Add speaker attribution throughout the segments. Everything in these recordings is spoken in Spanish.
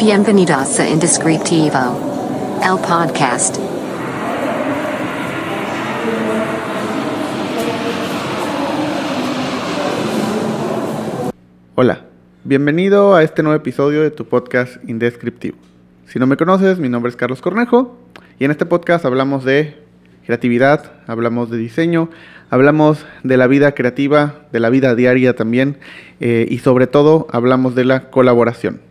Speaker 1: Bienvenidos a Indescriptivo, el podcast.
Speaker 2: Hola, bienvenido a este nuevo episodio de tu podcast Indescriptivo. Si no me conoces, mi nombre es Carlos Cornejo y en este podcast hablamos de creatividad, hablamos de diseño, hablamos de la vida creativa, de la vida diaria también eh, y sobre todo hablamos de la colaboración.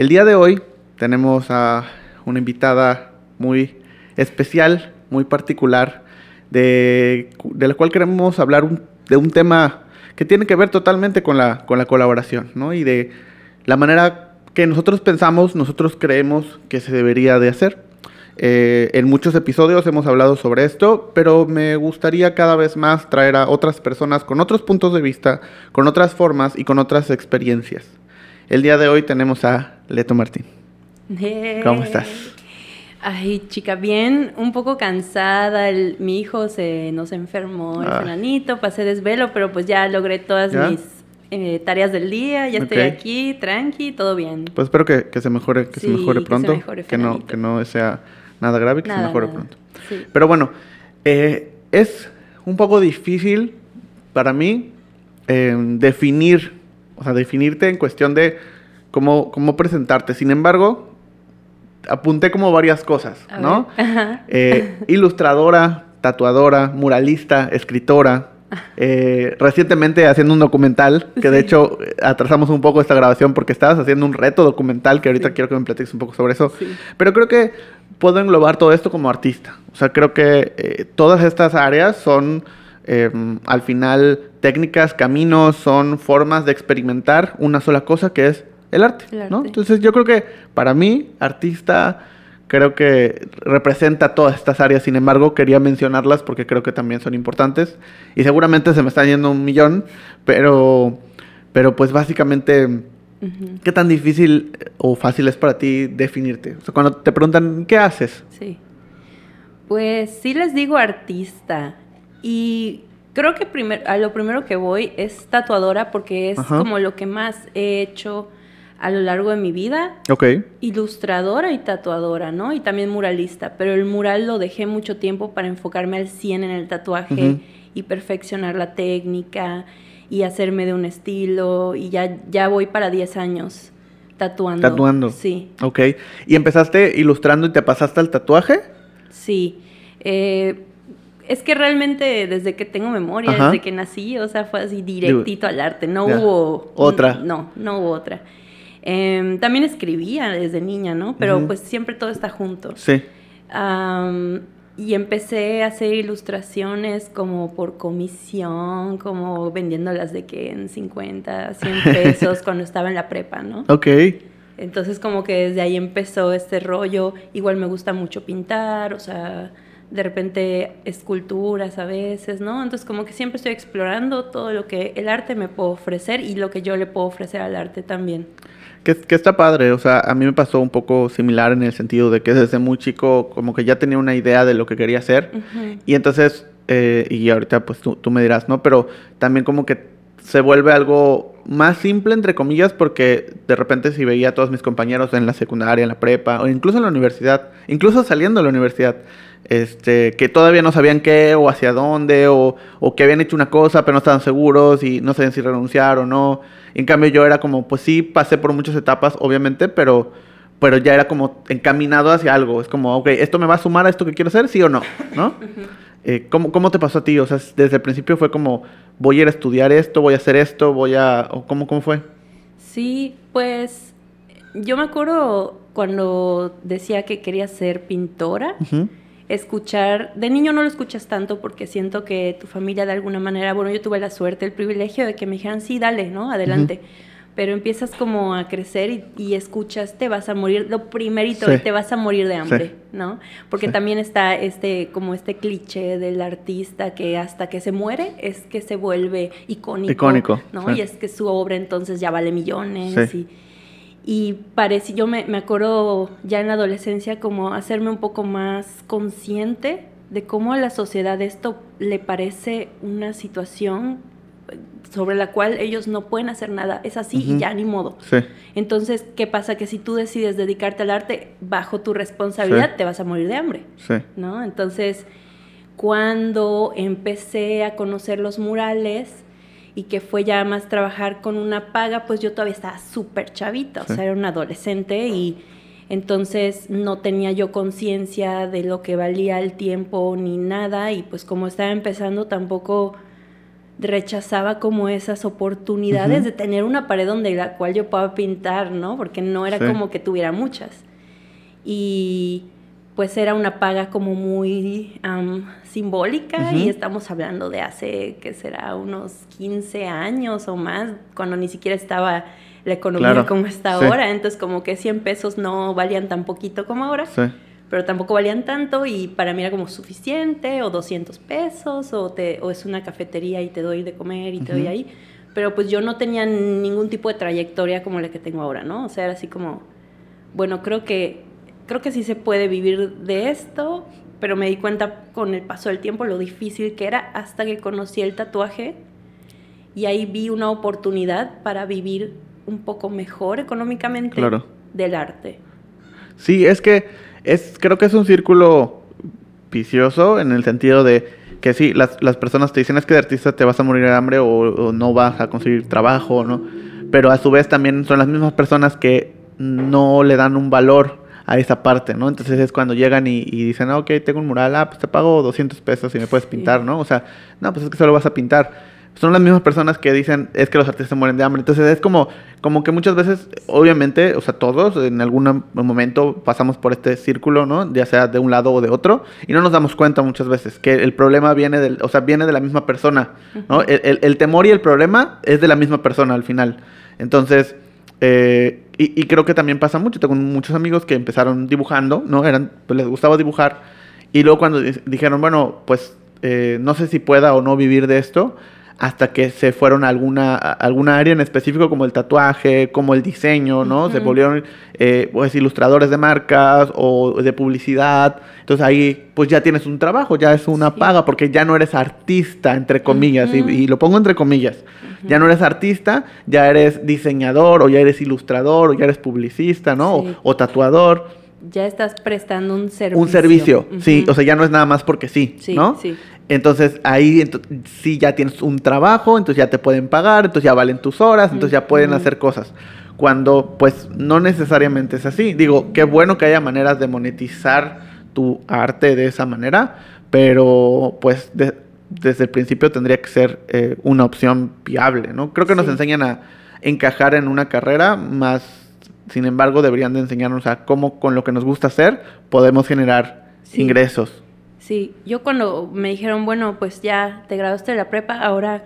Speaker 2: El día de hoy tenemos a una invitada muy especial, muy particular, de, la cual queremos hablar de un tema que tiene que ver totalmente con la, con la colaboración, ¿no? Y de la manera que nosotros pensamos, nosotros creemos que se debería de hacer. Eh, en muchos episodios hemos hablado sobre esto, pero me gustaría cada vez más traer a otras personas con otros puntos de vista, con otras formas y con otras experiencias. El día de hoy tenemos a Leto Martín. ¿Cómo estás?
Speaker 3: Ay, chica, bien, un poco cansada. el- mi hijo se nos enfermó, el
Speaker 2: Ah.
Speaker 3: frenanito, pasé desvelo, pero pues ya logré todas
Speaker 2: ¿Ya?
Speaker 3: mis eh, tareas del día, ya estoy aquí, tranqui, todo bien.
Speaker 2: Pues espero que, que se mejore, que se mejore
Speaker 3: que se
Speaker 2: pronto,
Speaker 3: mejore
Speaker 2: que no, que no sea nada grave, que se mejore
Speaker 3: nada.
Speaker 2: pronto.
Speaker 3: Sí.
Speaker 2: Pero bueno, eh, es un poco difícil para mí eh, definir, o sea, definirte en cuestión de cómo, cómo presentarte. Sin embargo, apunté como varias cosas,
Speaker 3: A
Speaker 2: ¿no? Eh, ilustradora, tatuadora, muralista, escritora. eh, recientemente haciendo un documental, que de hecho eh, atrasamos un poco esta grabación porque estabas haciendo un reto documental que ahorita
Speaker 3: Sí.
Speaker 2: quiero que me platiques un poco sobre eso.
Speaker 3: Sí.
Speaker 2: Pero creo que puedo englobar todo esto como artista. O sea, creo que eh, todas estas áreas son eh, al final técnicas, caminos, son formas de experimentar una sola cosa que es el arte.
Speaker 3: El
Speaker 2: ¿no? Entonces yo creo que para mí, artista, creo que representa todas estas áreas. Sin embargo, quería mencionarlas porque creo que también son importantes. Y seguramente se me están yendo un millón, pero, pero pues básicamente... ¿Qué tan difícil o fácil es para ti definirte? O sea, cuando te preguntan, ¿qué haces?
Speaker 3: Sí. Pues sí les digo artista. Y creo que primer- a lo primero que voy es tatuadora porque es
Speaker 2: Ajá.
Speaker 3: como lo que más he hecho a lo largo de mi vida.
Speaker 2: Ok.
Speaker 3: ilustradora y tatuadora, ¿no? Y también muralista, pero el mural lo dejé mucho tiempo para enfocarme al 100 en el tatuaje y perfeccionar la técnica y hacerme de un estilo y ya, ya voy para 10 años tatuando.
Speaker 2: Tatuando.
Speaker 3: Sí,
Speaker 2: Ok. ¿Y empezaste ilustrando y te pasaste al tatuaje?
Speaker 3: sí. Eh, es que realmente desde que tengo memoria,
Speaker 2: Ajá.
Speaker 3: desde que nací, o sea, fue así directito al arte, no hubo...
Speaker 2: Otra.
Speaker 3: No, no hubo otra. Em, también escribía desde niña, ¿no? Pero pues siempre todo está junto.
Speaker 2: Sí.
Speaker 3: Y empecé a hacer ilustraciones como por comisión, como vendiéndolas de que en 50, 100 pesos cuando estaba en la prepa, ¿no?
Speaker 2: Ok.
Speaker 3: Entonces como que desde ahí empezó este rollo. Igual me gusta mucho pintar, o sea, de repente esculturas a veces, ¿no? Entonces como que siempre estoy explorando todo lo que el arte me puede ofrecer y lo que yo le puedo ofrecer al arte también.
Speaker 2: Que, que está padre. O sea, a mí me pasó un poco similar en el sentido de que desde muy chico como que ya tenía una idea de lo que quería hacer. Y entonces, eh, y ahorita pues tú, tú me dirás, ¿no? Pero también como que se vuelve algo más simple, entre comillas, porque de repente si veía a todos mis compañeros en la secundaria, en la prepa, o incluso en la universidad, incluso saliendo de la universidad, este, que todavía no sabían qué o hacia dónde, o, o que habían hecho una cosa pero no estaban seguros y no sabían si renunciar o no. En cambio yo era como, pues sí, pasé por muchas etapas, obviamente, pero pero ya era como encaminado hacia algo. Es como, ok, ¿esto me va a sumar a esto que quiero hacer? ¿Sí o no? ¿No? Eh, ¿cómo, ¿Cómo te pasó a ti? O sea, desde el principio fue como, voy a ir a estudiar esto, voy a hacer esto, voy a... ¿cómo, ¿Cómo fue?
Speaker 3: Sí, pues yo me acuerdo cuando decía que quería ser pintora, escuchar, de niño no lo escuchas tanto porque siento que tu familia de alguna manera, bueno, yo tuve la suerte, el privilegio de que me dijeran, sí, dale, ¿no? Adelante. Pero empiezas como a crecer y, y escuchas, te vas a morir, lo primerito,
Speaker 2: Sí.
Speaker 3: te vas a morir de hambre,
Speaker 2: Sí.
Speaker 3: ¿no? Porque
Speaker 2: Sí.
Speaker 3: también está este, como este cliché del artista que hasta que se muere es que se vuelve icónico,
Speaker 2: Icónico,
Speaker 3: ¿no? Y es que su obra entonces ya vale millones
Speaker 2: Sí.
Speaker 3: y, y parece, yo me, me acuerdo ya en la adolescencia como hacerme un poco más consciente de cómo a la sociedad esto le parece una situación sobre la cual ellos no pueden hacer nada. Es así y ya ni modo.
Speaker 2: Sí.
Speaker 3: Entonces, ¿qué pasa? Que si tú decides dedicarte al arte bajo tu responsabilidad,
Speaker 2: Sí.
Speaker 3: te vas a morir de hambre,
Speaker 2: Sí.
Speaker 3: ¿no? Entonces, cuando empecé a conocer los murales y que fue ya más trabajar con una paga, pues yo todavía estaba súper chavita, o sea, era una adolescente y entonces no tenía yo conciencia de lo que valía el tiempo ni nada y pues como estaba empezando tampoco rechazaba como esas oportunidades de tener una pared donde la cual yo pueda pintar, ¿no? Porque no era
Speaker 2: Sí.
Speaker 3: como que tuviera muchas. Y pues era una paga como muy simbólica y estamos hablando de hace, ¿qué será? Unos 15 años o más, cuando ni siquiera estaba la economía
Speaker 2: Claro.
Speaker 3: como está
Speaker 2: Sí.
Speaker 3: ahora. Entonces como que 100 pesos no valían tan poquito como ahora
Speaker 2: Sí.
Speaker 3: Pero tampoco valían tanto y para mí era como suficiente, o 200 pesos, o, te, o es una cafetería y te doy de comer y te doy
Speaker 2: Ujú.
Speaker 3: ahí. Pero pues yo no tenía ningún tipo de trayectoria como la que tengo ahora, ¿no? O sea, era así como, bueno, creo que, creo que sí se puede vivir de esto, pero me di cuenta con el paso del tiempo lo difícil que era hasta que conocí el tatuaje y ahí vi una oportunidad para vivir un poco mejor económicamente
Speaker 2: Claro.
Speaker 3: del arte.
Speaker 2: Sí, es que es, creo que es un círculo vicioso en el sentido de que sí, las, las personas te dicen es que de artista te vas a morir de hambre o, o no vas a conseguir trabajo, ¿no? Pero a su vez también son las mismas personas que no le dan un valor a esa parte, ¿no? Entonces es cuando llegan y, y dicen, ah, ok, tengo un mural, ah, pues te pago 200 pesos y me puedes pintar, ¿no? O sea, no, pues es que solo vas a pintar. Son las mismas personas que dicen, es que los artistas mueren de hambre. Entonces es como, como que muchas veces, obviamente, o sea, todos en algún momento pasamos por este círculo, ¿no? Ya sea de un lado o de otro, y no nos damos cuenta muchas veces que el problema viene del, o sea, viene de la misma persona, ¿no? El, el- el temor y el problema es de la misma persona al final. Entonces, eh, y, y creo que también pasa mucho. Tengo muchos amigos que empezaron dibujando, ¿no? Eran, pues les gustaba dibujar, y luego cuando di- dijeron, bueno, pues eh, no sé si pueda o no vivir de esto, hasta que se fueron a alguna, a alguna área en específico como el tatuaje, como el diseño, ¿no? Se volvieron eh, pues ilustradores de marcas o de publicidad. Entonces ahí pues ya tienes un trabajo, ya es una
Speaker 3: Sí.
Speaker 2: paga, porque ya no eres artista, entre comillas, y- lo pongo entre comillas. Ya no eres artista, ya eres diseñador, o ya eres ilustrador, o ya eres publicista, ¿no?
Speaker 3: Sí.
Speaker 2: O, o tatuador.
Speaker 3: Ya estás prestando un servicio.
Speaker 2: Un servicio, sí. O sea, ya no es nada más porque sí,
Speaker 3: Sí,
Speaker 2: ¿no?
Speaker 3: sí.
Speaker 2: Entonces ahí sí ya tienes un trabajo, entonces ya te pueden pagar, entonces ya valen tus horas, entonces ya pueden hacer cosas. Cuando pues no necesariamente es así. Digo, qué bueno que haya maneras de monetizar tu arte de esa manera, pero pues de- desde el principio tendría que ser eh, una opción viable, ¿no? Creo que nos
Speaker 3: Sí.
Speaker 2: enseñan a encajar en una carrera, más sin embargo deberían de enseñarnos a cómo con lo que nos gusta hacer podemos generar
Speaker 3: Sí.
Speaker 2: ingresos.
Speaker 3: Sí, yo cuando me dijeron, bueno, pues ya te graduaste de la prepa, ahora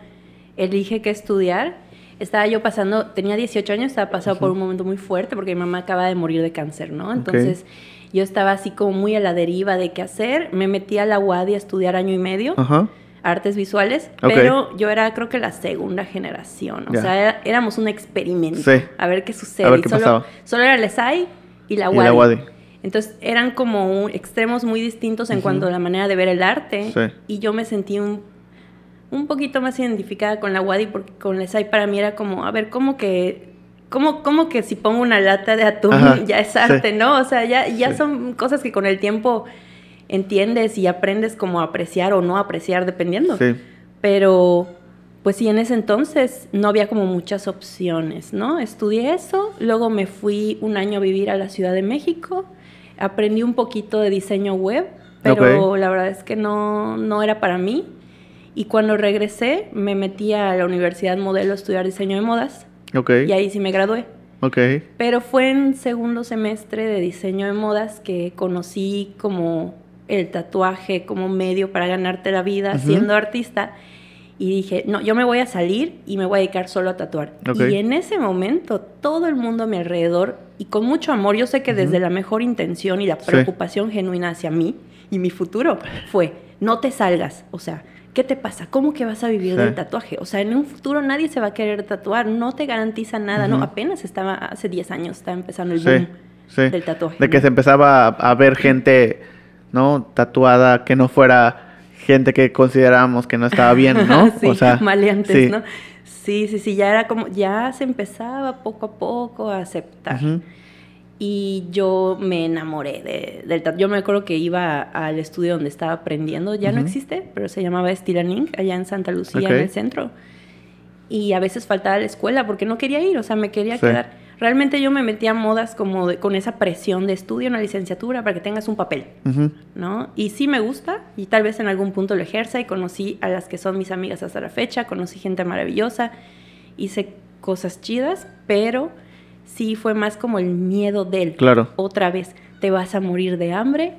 Speaker 3: elige qué estudiar. Estaba yo pasando, tenía 18 años, estaba pasando por un momento muy fuerte porque mi mamá acaba de morir de cáncer, ¿no? Entonces yo estaba así como muy a la deriva de qué hacer. Me metí a la UADI a estudiar año y medio,
Speaker 2: Ajá.
Speaker 3: artes visuales, pero yo era creo que la segunda generación, o sea, era- éramos un experimento,
Speaker 2: Sí.
Speaker 3: a ver qué sucede.
Speaker 2: A ver
Speaker 3: Y
Speaker 2: qué
Speaker 3: solo,
Speaker 2: pasaba.
Speaker 3: solo era el ESAI y la
Speaker 2: Y
Speaker 3: UADI.
Speaker 2: la UADI.
Speaker 3: Entonces eran como un- extremos muy distintos en cuanto a la manera de ver el arte.
Speaker 2: Sí.
Speaker 3: Y yo me sentí un, un poquito más identificada con la Wadi porque con la SAI para mí era como, a ver, ¿cómo que, cómo, cómo que si pongo una lata de atún
Speaker 2: Ajá,
Speaker 3: ya es
Speaker 2: sí.
Speaker 3: arte, no? O sea, ya, ya
Speaker 2: Sí.
Speaker 3: son cosas que con el tiempo entiendes y aprendes como a apreciar o no apreciar dependiendo. Pero, pues sí, en ese entonces no había como muchas opciones, ¿no? Estudié eso, luego me fui un año a vivir a la Ciudad de México, aprendí un poquito de diseño web, pero la verdad es que no, no era para mí. Y cuando regresé, me metí a la Universidad Modelo a estudiar diseño de modas
Speaker 2: Ok.
Speaker 3: y ahí sí me gradué.
Speaker 2: Ok.
Speaker 3: Pero fue en segundo semestre de diseño de modas que conocí como el tatuaje como medio para ganarte la vida siendo artista. Y dije, no, yo me voy a salir y me voy a dedicar solo a tatuar. Y en ese momento, todo el mundo a mi alrededor, y con mucho amor, yo sé que desde la mejor intención y la
Speaker 2: Sí.
Speaker 3: preocupación genuina hacia mí y mi futuro, fue, no te salgas. O sea, ¿qué te pasa? ¿Cómo que vas a vivir
Speaker 2: Sí.
Speaker 3: del tatuaje? O sea, en un futuro nadie se va a querer tatuar, no te garantiza nada, ¿no? Apenas estaba, hace 10 años, estaba empezando el
Speaker 2: Sí,
Speaker 3: boom
Speaker 2: sí.
Speaker 3: del tatuaje.
Speaker 2: De que se empezaba a ver gente, ¿no? Tatuada que no fuera gente que considerábamos que no estaba bien, ¿no?
Speaker 3: sí,
Speaker 2: o sea,
Speaker 3: maleantes,
Speaker 2: sí.
Speaker 3: ¿no? Sí, sí, sí, ya era como, ya se empezaba poco a poco a aceptar. Y yo me enamoré de- del. Yo me acuerdo que iba al estudio donde estaba aprendiendo, ya no existe, pero se llamaba Ink, allá en Santa Lucía, en el centro. Y a veces faltaba a la escuela porque no quería ir, o sea, me quería
Speaker 2: Sí.
Speaker 3: quedar. Realmente yo me metía a modas como de- con esa presión de estudio, una licenciatura, para que tengas un papel. ¿no? Y sí me gusta y tal vez en algún punto lo ejerza y conocí a las que son mis amigas hasta la fecha, conocí gente maravillosa, hice cosas chidas, pero sí fue más como el miedo del
Speaker 2: Claro.
Speaker 3: otra vez te vas a morir de hambre,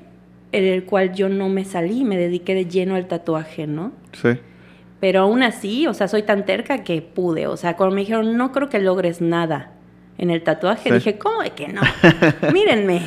Speaker 3: en el cual yo no me salí, me dediqué de lleno al tatuaje, ¿no?
Speaker 2: Sí.
Speaker 3: Pero aún así, o sea, soy tan terca que pude, o sea, cuando me dijeron, no creo que logres nada en el tatuaje,
Speaker 2: Sí.
Speaker 3: dije, ¿cómo de que no? Mírenme.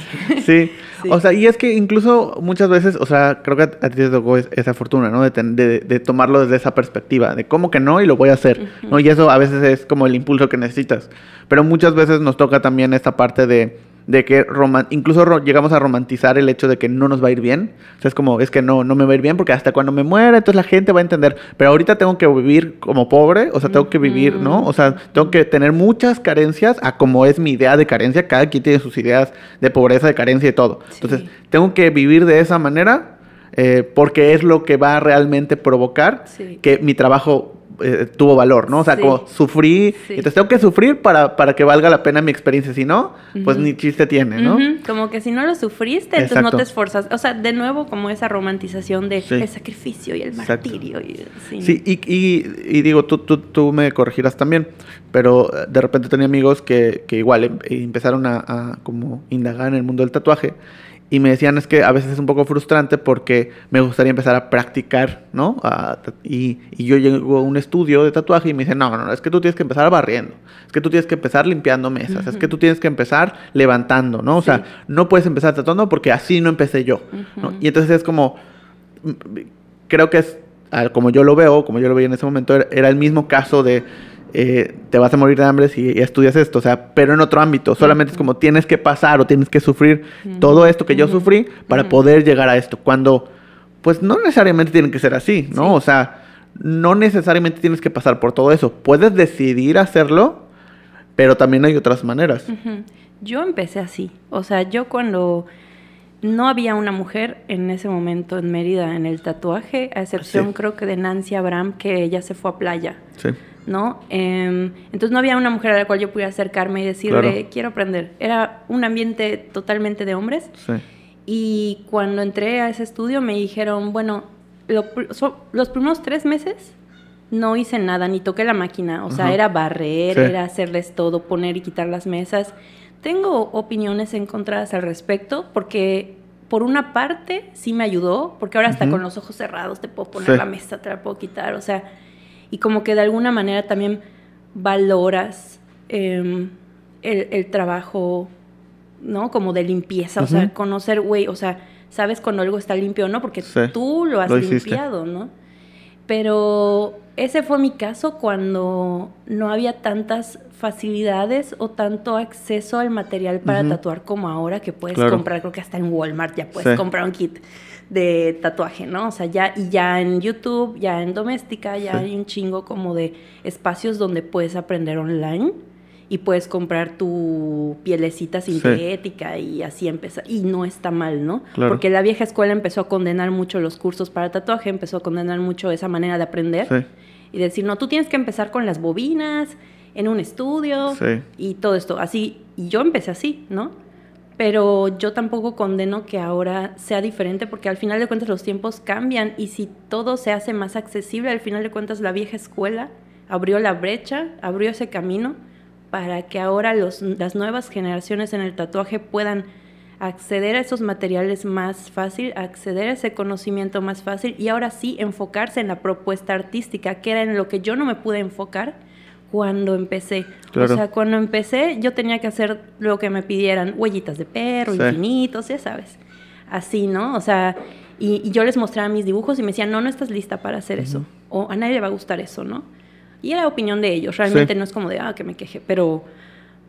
Speaker 2: Sí.
Speaker 3: Sí.
Speaker 2: o sea, y es que incluso muchas veces, o sea, creo que a, ti te tocó es- esa fortuna, ¿no? De, ten- de- de tomarlo desde esa perspectiva, de cómo que no y lo voy a hacer, ¿no? Y eso a veces es como el impulso que necesitas. Pero muchas veces nos toca también esta parte de, de que roman- incluso ro- llegamos a romantizar el hecho de que no nos va a ir bien. O sea, es como, es que no, no me va a ir bien porque hasta cuando me muera, entonces la gente va a entender. Pero ahorita tengo que vivir como pobre, o sea, tengo que vivir, ¿no? O sea, tengo que tener muchas carencias a como es mi idea de carencia. Cada quien tiene sus ideas de pobreza, de carencia y todo.
Speaker 3: Sí.
Speaker 2: Entonces, tengo que vivir de esa manera eh, porque es lo que va a realmente provocar
Speaker 3: Sí.
Speaker 2: que mi trabajo eh, tuvo valor, ¿no? O sea,
Speaker 3: Sí.
Speaker 2: como sufrí,
Speaker 3: Sí.
Speaker 2: entonces tengo que sufrir para, para que valga la pena mi experiencia, si no, pues ni chiste tiene, ¿no?
Speaker 3: Como que si no lo sufriste, entonces no te esforzas. O sea, de nuevo, como esa romantización de
Speaker 2: Sí.
Speaker 3: el sacrificio y el
Speaker 2: Exacto.
Speaker 3: martirio. Y, sí.
Speaker 2: Y- y digo, tú, tú, tú me corregirás también, pero eh, de repente tenía amigos que, que igual em- empezaron a, a como indagar en el mundo del tatuaje y me decían es que a veces es un poco frustrante porque me gustaría empezar a practicar, ¿no? A- y, y yo llego a un estudio de tatuaje y me dicen, no, no, no, es que tú tienes que empezar barriendo, es que tú tienes que empezar limpiando mesas, es que tú tienes que empezar levantando, ¿no? O
Speaker 3: Sí.
Speaker 2: sea, no puedes empezar tatuando porque así no empecé yo. Y entonces es como, creo que es, como yo lo veo, como yo lo veía en ese momento, era el mismo caso de eh, te vas a morir de hambre si estudias esto, o sea, pero en otro ámbito, solamente es como tienes que pasar o tienes que sufrir todo esto que yo sufrí para poder llegar a esto, cuando pues no necesariamente tiene que ser así, ¿no?
Speaker 3: Sí.
Speaker 2: O sea, no necesariamente tienes que pasar por todo eso, puedes decidir hacerlo, pero también hay otras maneras.
Speaker 3: Yo empecé así. O sea, yo cuando no había una mujer en ese momento en Mérida en el tatuaje, a excepción
Speaker 2: Sí.
Speaker 3: creo que de Nancy Abraham, que ella se fue a playa.
Speaker 2: Sí,
Speaker 3: ¿no? Em, entonces no había una mujer a la cual yo pudiera acercarme y decirle,
Speaker 2: Claro.
Speaker 3: quiero aprender. Era un ambiente totalmente de hombres.
Speaker 2: sí,
Speaker 3: Y cuando entré a ese estudio me dijeron, bueno, lo pr- so- los primeros tres meses no hice nada, ni toqué la máquina. O sea,
Speaker 2: Ajá.
Speaker 3: era barrer,
Speaker 2: Sí.
Speaker 3: era hacerles todo, poner y quitar las mesas. Tengo opiniones encontradas al respecto porque por una parte sí me ayudó, porque ahora hasta con los ojos cerrados te puedo poner
Speaker 2: Sí.
Speaker 3: la mesa, te la puedo quitar, o sea, y como que de alguna manera también valoras em, el, el trabajo, ¿no? Como de limpieza, o sea, conocer, güey, o sea, sabes cuando algo está limpio o no, porque
Speaker 2: Sí,
Speaker 3: tú lo has
Speaker 2: lo hiciste.
Speaker 3: limpiado, ¿no? Pero ese fue mi caso cuando no había tantas facilidades o tanto acceso al material para tatuar como ahora que puedes
Speaker 2: Claro.
Speaker 3: comprar, creo que hasta en Walmart ya puedes
Speaker 2: Sí.
Speaker 3: comprar un kit de tatuaje, ¿no? O sea, ya y ya en YouTube, ya en Doméstica, ya
Speaker 2: Sí.
Speaker 3: hay un chingo como de espacios donde puedes aprender online y puedes comprar tu pielecita sintética y así empezar. Y no está mal, ¿no?
Speaker 2: Claro.
Speaker 3: Porque la vieja escuela empezó a condenar mucho los cursos para tatuaje, empezó a condenar mucho esa manera de aprender
Speaker 2: sí,
Speaker 3: y decir, no, tú tienes que empezar con las bobinas en un estudio
Speaker 2: Sí.
Speaker 3: y todo esto. Así, y yo empecé así, ¿no? Pero yo tampoco condeno que ahora sea diferente porque al final de cuentas los tiempos cambian y si todo se hace más accesible, al final de cuentas la vieja escuela abrió la brecha, abrió ese camino para que ahora los, las nuevas generaciones en el tatuaje puedan acceder a esos materiales más fácil, acceder a ese conocimiento más fácil y ahora sí enfocarse en la propuesta artística, que era en lo que yo no me pude enfocar cuando empecé.
Speaker 2: Claro.
Speaker 3: O sea, cuando empecé yo tenía que hacer lo que me pidieran, huellitas de perro,
Speaker 2: Sí.
Speaker 3: infinitos, ya sabes. Así, ¿no? O sea, y, y yo les mostraba mis dibujos y me decían, no, no estás lista para hacer eso. O a nadie le va a gustar eso, ¿no? Y era opinión de ellos, realmente
Speaker 2: Sí.
Speaker 3: no es como de, ah, que me queje, pero...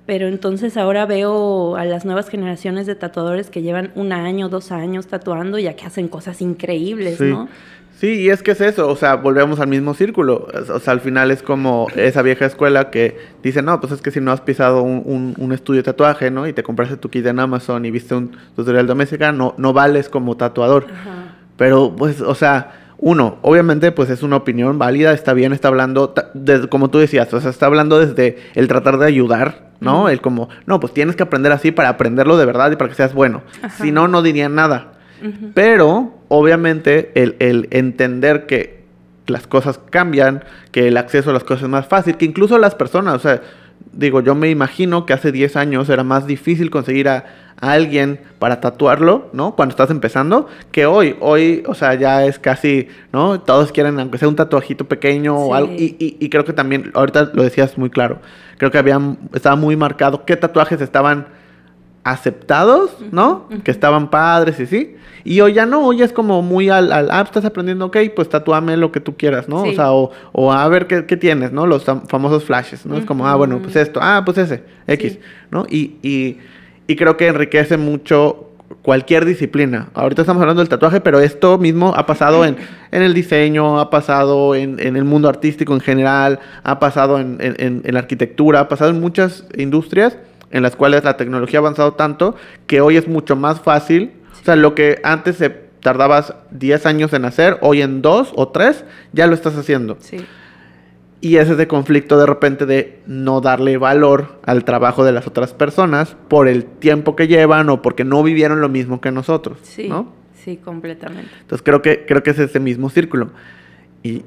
Speaker 3: Pero entonces ahora veo a las nuevas generaciones de tatuadores que llevan un año, dos años tatuando y ya que hacen cosas increíbles,
Speaker 2: Sí.
Speaker 3: ¿no?
Speaker 2: Sí, y es que es eso, o sea, volvemos al mismo círculo. O sea, al final es como esa vieja escuela que dice, no, pues es que si no has pisado un, un, estudio de tatuaje, ¿no? Y te compraste tu kit en Amazon y viste un tutorial doméstica, no, no vales como tatuador. Pero, pues, o sea, uno, obviamente, pues es una opinión válida, está bien, está hablando, como tú decías, o sea, está hablando desde el tratar de ayudar, ¿no? El como, no, pues tienes que aprender así para aprenderlo de verdad y para que seas bueno. Si no, no dirían nada. Pero, obviamente, el, entender que las cosas cambian, que el acceso a las cosas es más fácil, que incluso las personas, o sea, digo, yo me imagino que hace 10 años era más difícil conseguir a, alguien para tatuarlo, ¿no? Cuando estás empezando, que hoy, hoy, o sea, ya es casi, ¿no? Todos quieren, aunque sea un tatuajito pequeño o algo, y, y, creo que también, ahorita lo decías muy claro, creo que había, estaba muy marcado qué tatuajes estaban aceptados, ¿no? Que estaban padres y sí. Y hoy ya no, hoy es como muy al, al ah, estás aprendiendo, ok, pues tatúame lo que tú quieras, ¿no? O sea, o, a ver qué, tienes, ¿no? Los famosos flashes, ¿no? Es como, ah, bueno, pues esto, ah, pues ese, X, ¿no? Y, y, y creo que enriquece mucho cualquier disciplina. Ahorita estamos hablando del tatuaje, pero esto mismo ha pasado en, en el diseño, ha pasado en, en, el mundo artístico en general, ha pasado en, en, la arquitectura, ha pasado en muchas industrias en las cuales la tecnología ha avanzado tanto que hoy es mucho más fácil. O sea, lo que antes se tardabas 10 años en hacer, hoy en 2 o 3 ya lo estás haciendo. Sí. Y ese es de conflicto de repente de no darle valor al trabajo de las otras personas por el tiempo que llevan o porque no vivieron lo mismo que nosotros. Sí, ¿no?
Speaker 3: sí, completamente.
Speaker 2: Entonces creo que, creo que es ese mismo círculo. Y,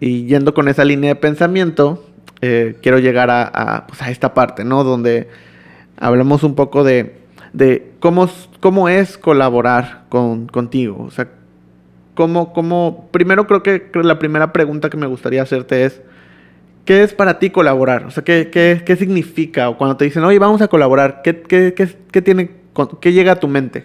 Speaker 2: y yendo con esa línea de pensamiento, eh, quiero llegar a, a, pues a esta parte, ¿no? Donde hablamos un poco de, de cómo, cómo es colaborar con, contigo. O sea, cómo, cómo, primero creo que, la primera pregunta que me gustaría hacerte es, ¿qué es para ti colaborar? O sea, ¿qué, qué, qué significa? O cuando te dicen, oye, vamos a colaborar, ¿qué, qué, qué, qué tiene, qué llega a tu mente?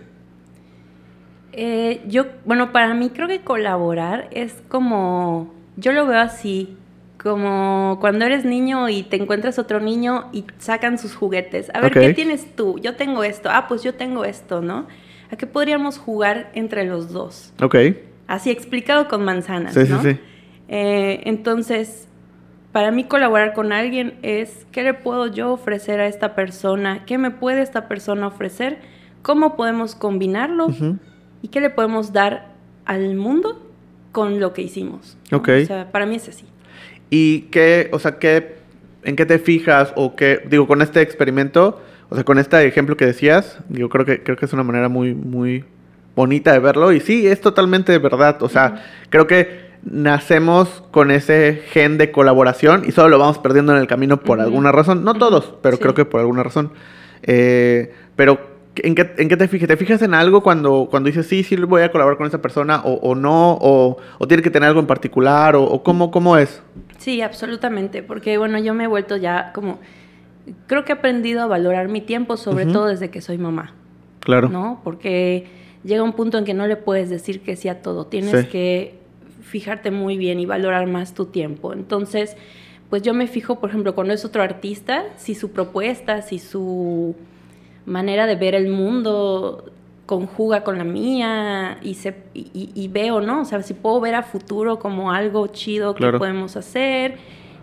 Speaker 3: Eh, yo, bueno, para mí creo que colaborar es como, yo lo veo así, como cuando eres niño y te encuentras otro niño y sacan sus juguetes. A ver, ¿qué tienes tú? Yo tengo esto. Ah, pues yo tengo esto, ¿no? ¿A qué podríamos jugar entre los dos?
Speaker 2: Ok.
Speaker 3: Así explicado con manzanas, sí, ¿no? Sí, sí. Eh, entonces, para mí colaborar con alguien es qué le puedo yo ofrecer a esta persona, qué me puede esta persona ofrecer, cómo podemos combinarlo y qué le podemos dar al mundo con lo que hicimos.
Speaker 2: Ok.
Speaker 3: O sea, para mí es así.
Speaker 2: ¿Y qué, o sea, qué, en qué te fijas o qué, digo, con este experimento, o sea, con este ejemplo que decías, digo, creo que, creo que es una manera muy, muy bonita de verlo y sí, es totalmente verdad, o sea, creo que nacemos con ese gen de colaboración y solo lo vamos perdiendo en el camino por alguna razón, no todos, pero creo que por alguna razón. Eh, pero ¿En qué, te fijas? ¿Te fijas en algo cuando, cuando dices, sí, sí voy a colaborar con esa persona o, no? O, tiene que tener algo en particular? ¿O, cómo, cómo es?
Speaker 3: Sí, absolutamente. Porque, bueno, yo me he vuelto ya como... Creo que he aprendido a valorar mi tiempo, sobre todo desde que soy mamá.
Speaker 2: Claro.
Speaker 3: ¿No? Porque llega un punto en que no le puedes decir que sí a todo. Tienes que fijarte muy bien y valorar más tu tiempo. Entonces, pues yo me fijo, por ejemplo, cuando es otro artista, si su propuesta, si su manera de ver el mundo conjuga con la mía y, se, y, veo, ¿no? O sea, si puedo ver a futuro como algo chido que podemos hacer,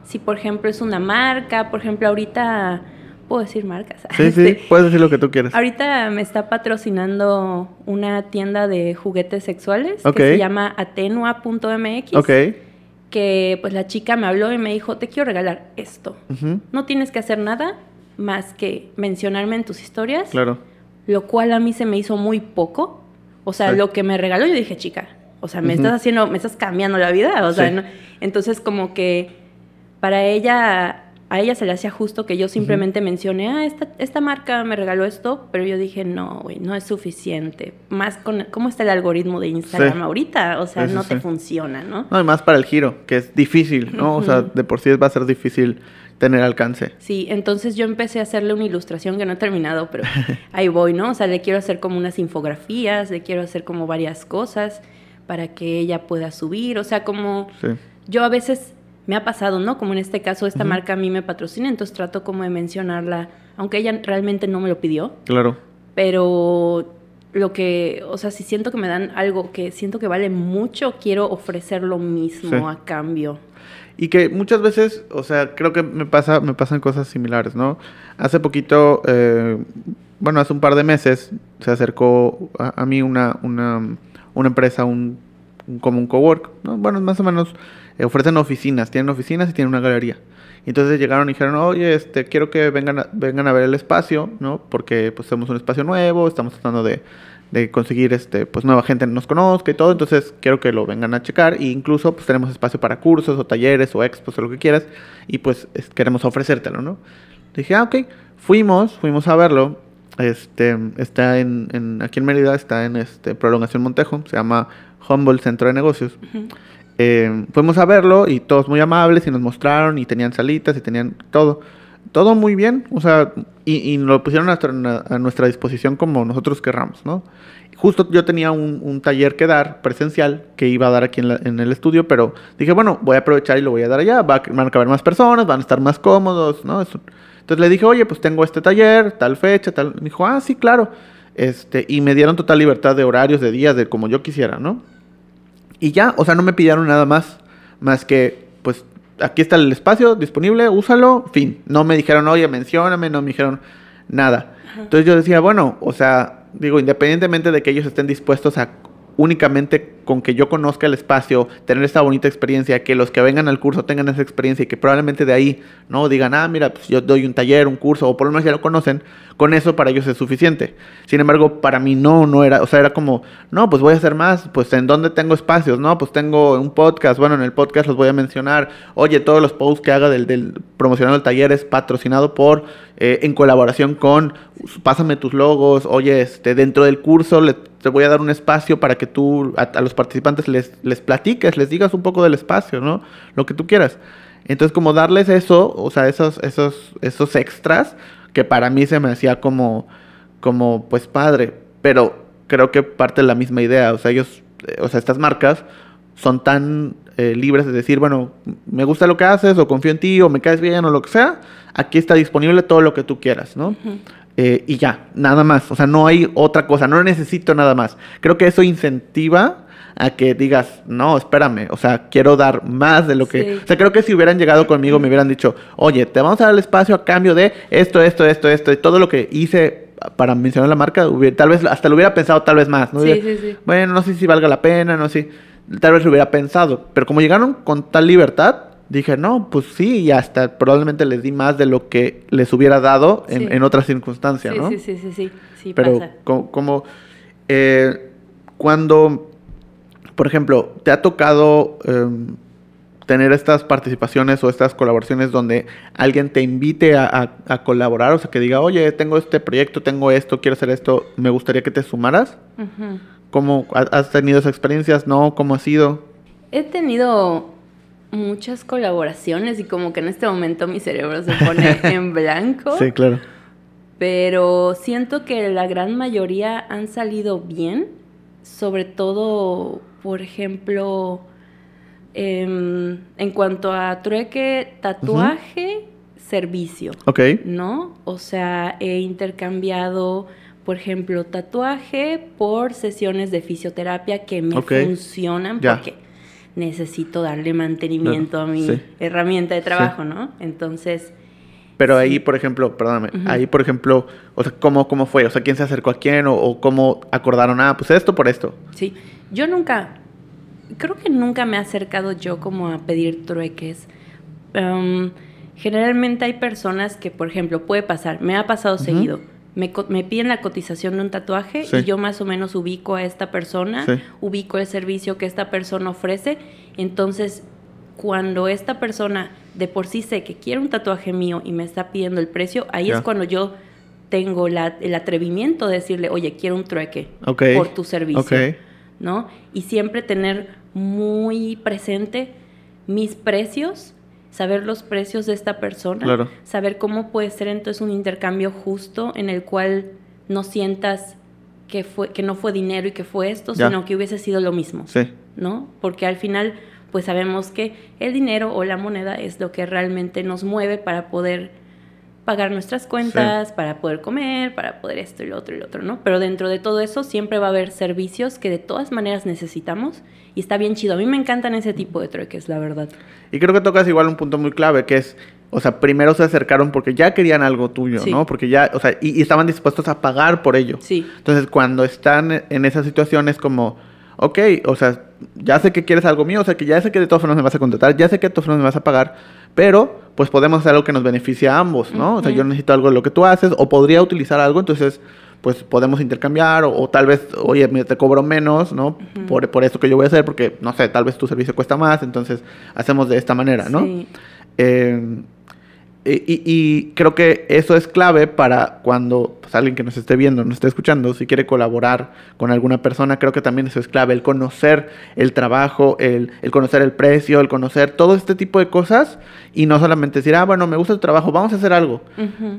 Speaker 3: si por ejemplo es una marca, por ejemplo ahorita, puedo decir marcas.
Speaker 2: Sí, sí, este, puedes decir lo que tú quieras.
Speaker 3: Ahorita me está patrocinando una tienda de juguetes sexuales que se llama atenua.mx.
Speaker 2: Ok.
Speaker 3: Que pues la chica me habló y me dijo, te quiero regalar esto. No tienes que hacer nada, más que mencionarme en tus historias.
Speaker 2: Claro.
Speaker 3: Lo cual a mí se me hizo muy poco. O sea, lo que me regaló, yo dije, chica, o sea, me estás haciendo, me estás cambiando la vida. O sea, entonces como que para ella, a ella se le hacía justo que yo simplemente mencione, ah, esta, esta marca me regaló esto, pero yo dije, no, güey, no es suficiente. Más con, ¿cómo está el algoritmo de Instagram ahorita? O sea, no te funciona, ¿no?
Speaker 2: No, y más para el giro, que es difícil, ¿no? O sea, de por sí va a ser difícil tener alcance.
Speaker 3: Sí, entonces yo empecé a hacerle una ilustración que no he terminado, pero ahí voy, ¿no? O sea, le quiero hacer como unas infografías, le quiero hacer como varias cosas para que ella pueda subir, o sea, como yo a veces me ha pasado, ¿no? Como en este caso esta marca a mí me patrocina, entonces trato como de mencionarla, aunque ella realmente no me lo pidió.
Speaker 2: Claro.
Speaker 3: Pero lo que, o sea, si siento que me dan algo que siento que vale mucho, quiero ofrecer lo mismo
Speaker 2: Sí.
Speaker 3: a cambio.
Speaker 2: Y que muchas veces, o sea, creo que me pasa, me pasan cosas similares, ¿no? Hace poquito, eh, bueno, hace un par de meses, se acercó a, a mí una, una, una empresa, un, un- como un cowork, ¿no? Bueno, más o menos eh, ofrecen oficinas, tienen oficinas y tienen una galería. Y entonces llegaron y dijeron, oye, este, quiero que vengan a, vengan a ver el espacio, ¿no? Porque pues somos un espacio nuevo, estamos tratando de, de conseguir este, pues nueva gente nos conozca y todo, entonces quiero que lo vengan a checar e incluso pues tenemos espacio para cursos o talleres o expos o lo que quieras y pues es- queremos ofrecértelo, ¿no? Dije, ah, ok, fuimos, fuimos a verlo, este, está en, en- aquí en Mérida, está en este, Prolongación Montejo, se llama Humboldt Centro de Negocios. Eh, fuimos a verlo y todos muy amables y nos mostraron y tenían salitas y tenían todo. Todo muy bien, o sea, y, y lo pusieron a nuestra, a disposición como nosotros querramos, ¿no? Justo yo tenía un, taller que dar presencial que iba a dar aquí en, la- en el estudio, pero dije, bueno, voy a aprovechar y lo voy a dar allá. Va van a caber más personas, van a estar más cómodos, ¿no? Entonces le dije, oye, pues tengo este taller, tal fecha, tal. Me dijo, ah, sí, claro. Este, y me dieron total libertad de horarios, de días, de como yo quisiera, ¿no? Y ya, o sea, no me pidieron nada más, más que, pues, aquí está el espacio disponible, úsalo, fin. No me dijeron, oye, mencióname, no me dijeron nada. Entonces yo decía, bueno, o sea, digo, independientemente de que ellos estén dispuestos a únicamente con que yo conozca el espacio, tener esta bonita experiencia, que los que vengan al curso tengan esa experiencia y que probablemente de ahí, ¿no? Digan, ah, mira, pues yo doy un taller, un curso, o por lo menos ya lo conocen, con eso para ellos es suficiente. Sin embargo, para mí no, no era, o sea, era como, no, pues voy a hacer más, pues en dónde tengo espacios, no, pues tengo un podcast, bueno, en el podcast los voy a mencionar, oye, todos los posts que haga del, del promocionando el taller es patrocinado por, eh, en colaboración con, pásame tus logos, oye, este, dentro del curso le, te voy a dar un espacio para que tú a, a los participantes les, les platiques, les digas un poco del espacio, ¿no? Lo que tú quieras. Entonces, como darles eso, o sea, esos, esos, esos extras, que para mí se me hacía como, como, pues padre, pero creo que parte de la misma idea, o sea, ellos, eh, o sea, estas marcas son tan eh, libres de decir, bueno, me gusta lo que haces, o confío en ti, o me caes bien, o lo que sea, aquí está disponible todo lo que tú quieras, ¿no? Eh, y ya, nada más, o sea, no hay otra cosa, no necesito nada más. Creo que eso incentiva a que digas, no, espérame, o sea, quiero dar más de lo que...
Speaker 3: Sí.
Speaker 2: O sea, creo que si hubieran llegado conmigo me hubieran dicho, oye, te vamos a dar el espacio a cambio de esto, esto, esto, esto, y todo lo que hice para mencionar la marca, hubiera- tal vez hasta lo hubiera pensado tal vez más, ¿no?
Speaker 3: Sí,
Speaker 2: Hubiera-
Speaker 3: sí, sí.
Speaker 2: Bueno, no sé si valga la pena, no sé, tal vez lo hubiera pensado, pero como llegaron con tal libertad, dije, no, pues sí, y hasta probablemente les di más de lo que les hubiera dado en,
Speaker 3: Sí.
Speaker 2: en otras circunstancias,
Speaker 3: Sí,
Speaker 2: ¿no?
Speaker 3: sí, sí, sí, sí, sí
Speaker 2: Pero
Speaker 3: pasa.
Speaker 2: co- como, eh, cuando, por ejemplo, te ha tocado em, tener estas participaciones o estas colaboraciones donde alguien te invite a, a- a colaborar, o sea, que diga, oye, tengo este proyecto, tengo esto, quiero hacer esto, me gustaría que te sumaras. ¿Cómo ha- has tenido esas experiencias? ¿No? ¿Cómo ha sido?
Speaker 3: He tenido muchas colaboraciones y como que en este momento mi cerebro se pone en blanco.
Speaker 2: Sí, claro.
Speaker 3: Pero siento que la gran mayoría han salido bien, sobre todo, por ejemplo, em, en cuanto a trueque, tatuaje, servicio,
Speaker 2: Ok.
Speaker 3: ¿no? O sea, he intercambiado, por ejemplo, tatuaje por sesiones de fisioterapia que me funcionan
Speaker 2: Ya.
Speaker 3: porque necesito darle mantenimiento a mi
Speaker 2: sí.
Speaker 3: herramienta de trabajo, ¿no? Entonces...
Speaker 2: Pero ahí, por ejemplo, perdóname, ahí, por ejemplo, o sea, ¿cómo, ¿cómo fue? O sea, ¿quién se acercó a quién? O, o cómo acordaron, ah, pues esto por esto.
Speaker 3: Sí, yo nunca, creo que nunca me he acercado yo como a pedir trueques. Em, generalmente hay personas que, por ejemplo, puede pasar, me ha pasado seguido, me, me piden la cotización de un tatuaje
Speaker 2: Sí.
Speaker 3: y yo más o menos ubico a esta persona,
Speaker 2: Sí.
Speaker 3: ubico el servicio que esta persona ofrece, entonces cuando esta persona de por sí sé que quiere un tatuaje mío y me está pidiendo el precio, ahí es cuando yo tengo la- el atrevimiento de decirle, oye, quiero un trueque
Speaker 2: Ok.
Speaker 3: por tu servicio.
Speaker 2: Ok.
Speaker 3: ¿no? Y siempre tener muy presente mis precios, saber los precios de esta persona,
Speaker 2: Claro.
Speaker 3: saber cómo puede ser entonces un intercambio justo en el cual no sientas que fue que no fue dinero y que fue esto,
Speaker 2: Ya.
Speaker 3: sino que hubiese sido lo mismo,
Speaker 2: Sí.
Speaker 3: ¿no? Porque al final pues sabemos que el dinero o la moneda es lo que realmente nos mueve para poder pagar nuestras cuentas, para poder comer, para poder esto y lo otro y lo otro, ¿no? Pero dentro de todo eso siempre va a haber servicios que de todas maneras necesitamos y está bien chido. A mí me encantan ese tipo de trueques, la verdad.
Speaker 2: Y creo que tocas igual un punto muy clave, que es, o sea, primero se acercaron porque ya querían algo tuyo,
Speaker 3: Sí.
Speaker 2: ¿no? Porque ya, o sea, y, y estaban dispuestos a pagar por ello.
Speaker 3: Sí.
Speaker 2: Entonces, cuando están en esa situación es como, ok, o sea, ya sé que quieres algo mío, o sea, que ya sé que de todas formas me vas a contratar, ya sé que de todas formas me vas a pagar, pero pues podemos hacer algo que nos beneficie a ambos, ¿no? O sea, yo necesito algo de lo que tú haces o podría utilizar algo, entonces pues podemos intercambiar o, o tal vez, oye, me te cobro menos, ¿no? por, por esto que yo voy a hacer, porque, no sé, tal vez tu servicio cuesta más, entonces hacemos de esta manera, ¿no?
Speaker 3: Sí.
Speaker 2: Eh, y, y- y creo que eso es clave para cuando pues, alguien que nos esté viendo, nos esté escuchando, si quiere colaborar con alguna persona, creo que también eso es clave, el conocer el trabajo, el, el conocer el precio, el conocer todo este tipo de cosas y no solamente decir, ah, bueno, me gusta tu trabajo, vamos a hacer algo,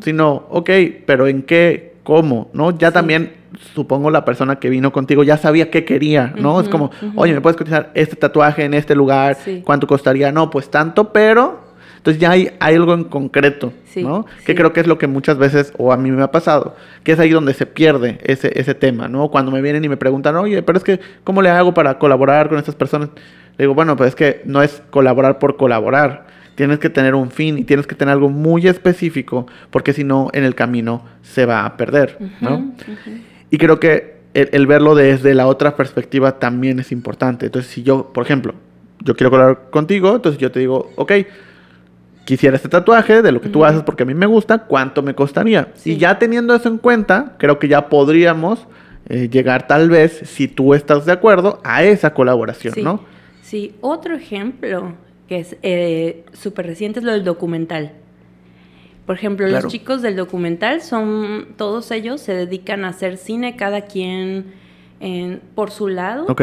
Speaker 2: sino, ok, pero ¿en qué? ¿Cómo? ¿No? Ya
Speaker 3: Sí.
Speaker 2: también, supongo, la persona que vino contigo ya sabía qué quería, ¿no? es
Speaker 3: Ujú,
Speaker 2: como,
Speaker 3: ujú.
Speaker 2: oye, ¿me puedes cotizar este tatuaje en este lugar?
Speaker 3: Sí.
Speaker 2: ¿Cuánto costaría? No, pues tanto, pero... Entonces ya hay, hay algo en concreto,
Speaker 3: Sí,
Speaker 2: ¿no? Que creo que es lo que muchas veces, o a mí me ha pasado, que es ahí donde se pierde ese, ese tema, ¿no? Cuando me vienen y me preguntan, oye, pero es que, ¿cómo le hago para colaborar con estas personas? Le digo, bueno, pues es que no es colaborar por colaborar. Tienes que tener un fin y tienes que tener algo muy específico, porque si no, en el camino se va a perder, ¿no? Y creo que el, el verlo desde la otra perspectiva también es importante. Entonces, si yo, por ejemplo, yo quiero colaborar contigo, entonces yo te digo, ok, quisiera este tatuaje de lo que tú haces porque a mí me gusta, ¿cuánto me costaría?
Speaker 3: Sí.
Speaker 2: Y ya teniendo eso en cuenta, creo que ya podríamos eh, llegar tal vez, si tú estás de acuerdo, a esa colaboración,
Speaker 3: Sí.
Speaker 2: ¿no?
Speaker 3: Sí, otro ejemplo que es eh, súper reciente es lo del documental. Por ejemplo,
Speaker 2: Claro.
Speaker 3: los chicos del documental son, todos ellos se dedican a hacer cine, cada quien en- por su lado.
Speaker 2: Ok,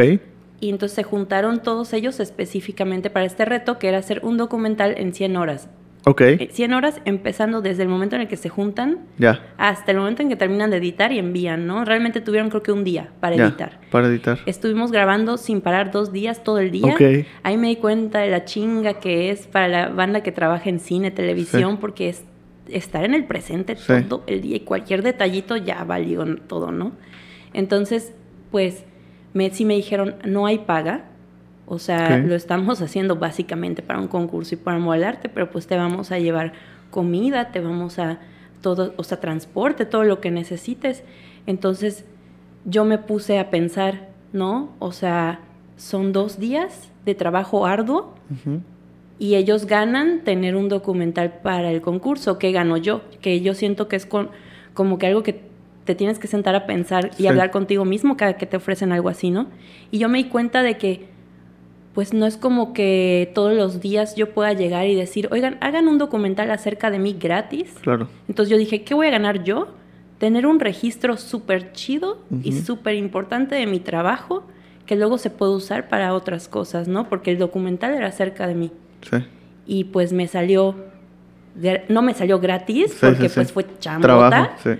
Speaker 3: Y entonces se juntaron todos ellos específicamente para este reto, que era hacer un documental en 100 horas.
Speaker 2: ok,
Speaker 3: Eh, 100 horas empezando desde el momento en el que se juntan
Speaker 2: ya.
Speaker 3: hasta el momento en que terminan de editar y envían, ¿no? Realmente tuvieron creo que un día para editar.
Speaker 2: Para editar.
Speaker 3: Estuvimos grabando sin parar dos días, todo el día.
Speaker 2: Ok.
Speaker 3: Ahí me di cuenta de la chinga que es para la banda que trabaja en cine, televisión, porque es estar en el presente
Speaker 2: Sí.
Speaker 3: todo el día y cualquier detallito ya valió todo, ¿no? Entonces, pues, me, sí me dijeron, no hay paga. O sea, lo estamos haciendo básicamente para un concurso y para molarte, pero pues te vamos a llevar comida, te vamos a todo, o sea, transporte, todo lo que necesites. Entonces, yo me puse a pensar, ¿no? O sea, son dos días de trabajo arduo y ellos ganan tener un documental para el concurso. ¿Qué gano yo? Que yo siento que es con, como que algo que te tienes que sentar a pensar y
Speaker 2: Sí.
Speaker 3: hablar contigo mismo cada que te ofrecen algo así, ¿no? Y yo me di cuenta de que, pues no es como que todos los días yo pueda llegar y decir, oigan, hagan un documental acerca de mí gratis.
Speaker 2: Claro.
Speaker 3: Entonces yo dije, ¿qué voy a ganar yo? Tener un registro súper chido y súper importante de mi trabajo que luego se puede usar para otras cosas, ¿no? Porque el documental era acerca de mí.
Speaker 2: Sí.
Speaker 3: Y pues me salió, no me salió gratis
Speaker 2: Sí,
Speaker 3: porque
Speaker 2: sí.
Speaker 3: pues fue chambota,
Speaker 2: Trabajo, sí.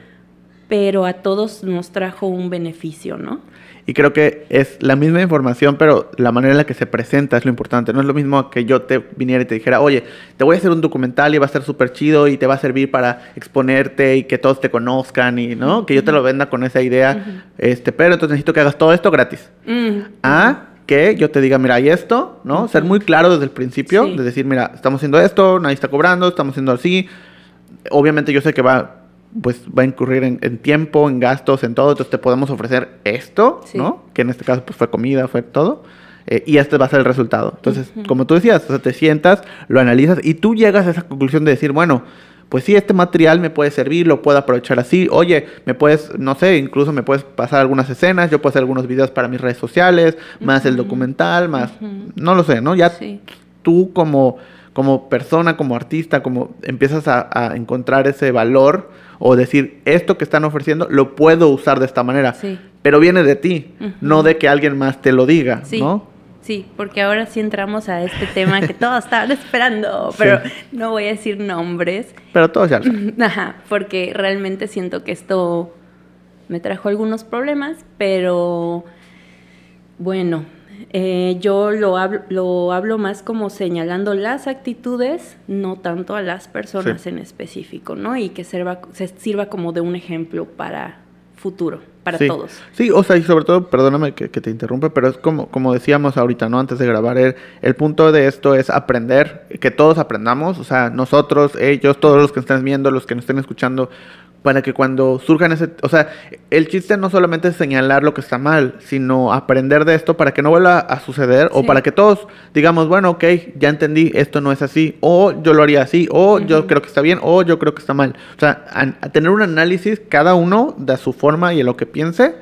Speaker 3: Pero a todos nos trajo un beneficio, ¿no?
Speaker 2: Y creo que es la misma información, pero la manera en la que se presenta es lo importante. No es lo mismo que yo te viniera y te dijera, oye, te voy a hacer un documental y va a ser súper chido y te va a servir para exponerte y que todos te conozcan y, ¿no? Que yo te lo venda con esa idea. este Pero entonces necesito que hagas todo esto gratis.
Speaker 3: Mm,
Speaker 2: A que yo te diga, mira, hay esto, ¿no? Ser muy claro desde el principio,
Speaker 3: Sí.
Speaker 2: de decir, mira, estamos haciendo esto, nadie está cobrando, estamos haciendo así. Obviamente yo sé que va, pues, va a incurrir en, en tiempo, en gastos, en todo, entonces te podemos ofrecer esto,
Speaker 3: Sí.
Speaker 2: ¿no? Que en este caso pues fue comida, fue todo. eh, y este va a ser el resultado. Entonces,
Speaker 3: Ujú.
Speaker 2: como tú decías, o sea, te sientas, lo analizas y tú llegas a esa conclusión de decir, bueno, pues sí, este material me puede servir, lo puedo aprovechar así. Oye, me puedes, no sé, incluso me puedes pasar algunas escenas, yo puedo hacer algunos videos para mis redes sociales, más el documental, más,
Speaker 3: Ujú.
Speaker 2: no lo sé, ¿no? Ya
Speaker 3: Sí.
Speaker 2: tú como, como persona, como artista, como empiezas a, a encontrar ese valor o decir, esto que están ofreciendo lo puedo usar de esta manera,
Speaker 3: Sí.
Speaker 2: pero viene de ti, no de que alguien más te lo diga,
Speaker 3: Sí.
Speaker 2: ¿no?
Speaker 3: Sí, porque ahora sí entramos a este tema que todos estaban esperando, pero no voy a decir nombres.
Speaker 2: Pero todos ya lo saben.
Speaker 3: Ajá, porque realmente siento que esto me trajo algunos problemas, pero bueno, Eh, yo lo hablo, lo hablo más como señalando las actitudes, no tanto a las personas
Speaker 2: Sí.
Speaker 3: en específico, ¿no? Y que sirva, se sirva como de un ejemplo para futuro, para
Speaker 2: sí.
Speaker 3: todos.
Speaker 2: Sí, o sea, y sobre todo, perdóname que, que te interrumpa, pero es como, como decíamos ahorita, ¿no? Antes de grabar, el, el punto de esto es aprender, que todos aprendamos, o sea, nosotros, ellos, todos los que estén viendo, los que nos estén escuchando, para que cuando surjan ese, o sea, el chiste no solamente es señalar lo que está mal, sino aprender de esto para que no vuelva a suceder o
Speaker 3: Sí.
Speaker 2: para que todos digamos, bueno, ok, ya entendí, esto no es así, o yo lo haría así, o yo
Speaker 3: Ujú.
Speaker 2: creo que está bien, o yo creo que está mal. O sea, a, a tener un análisis cada uno de su forma y de lo que piense,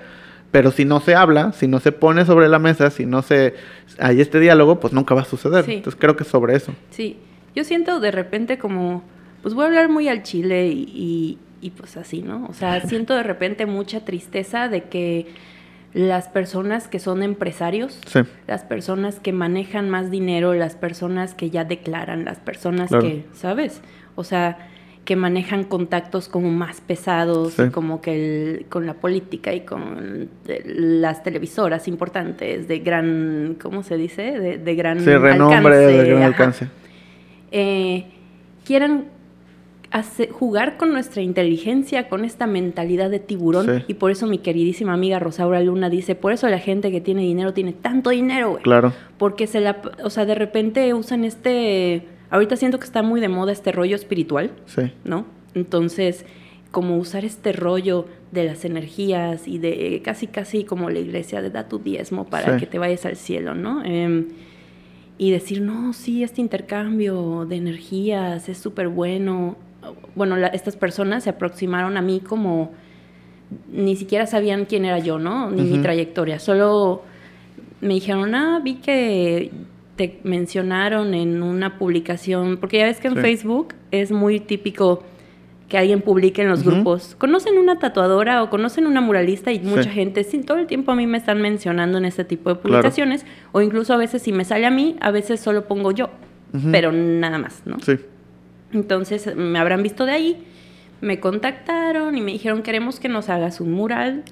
Speaker 2: pero si no se habla, si no se pone sobre la mesa, si no se hay este diálogo, pues nunca va a suceder.
Speaker 3: Sí.
Speaker 2: Entonces creo que es sobre eso.
Speaker 3: Sí, yo siento de repente como, pues voy a hablar muy al chile y, y, y pues así, ¿no? O sea, siento de repente mucha tristeza de que las personas que son empresarios,
Speaker 2: Sí,
Speaker 3: las personas que manejan más dinero, las personas que ya declaran, las personas
Speaker 2: Claro.
Speaker 3: que, ¿sabes? O sea, que manejan contactos como más pesados,
Speaker 2: Sí.
Speaker 3: como que el- con la política y con las televisoras importantes de gran, ¿cómo se dice? De, de gran
Speaker 2: sí renombre, de gran alcance.
Speaker 3: eh, quieran hace- jugar con nuestra inteligencia, con esta mentalidad de tiburón.
Speaker 2: Sí.
Speaker 3: Y por eso mi queridísima amiga Rosaura Luna dice, por eso la gente que tiene dinero tiene tanto dinero, güey.
Speaker 2: Claro.
Speaker 3: Porque se la, o sea, de repente usan este, ahorita siento que está muy de moda este rollo espiritual,
Speaker 2: Sí.
Speaker 3: ¿no? Entonces, como usar este rollo de las energías y de casi, casi como la iglesia de da tu diezmo para
Speaker 2: Sí.
Speaker 3: que te vayas al cielo, ¿no? Em, y decir, no, sí, este intercambio de energías es súper bueno. Bueno, la- estas personas se aproximaron a mí como ni siquiera sabían quién era yo, ¿no? Ni mi trayectoria. Solo me dijeron, ah, vi que te mencionaron en una publicación, porque ya ves que en
Speaker 2: Sí.
Speaker 3: Facebook es muy típico que alguien publique en los grupos. ¿Conocen una tatuadora o conocen una muralista? Y
Speaker 2: Sí.
Speaker 3: mucha gente, sí, todo el tiempo a mí me están mencionando en este tipo de publicaciones. O incluso a veces si me sale a mí, a veces solo pongo yo, pero nada más, ¿no?
Speaker 2: Sí.
Speaker 3: Entonces me habrán visto de ahí, me contactaron y me dijeron, queremos que nos hagas un mural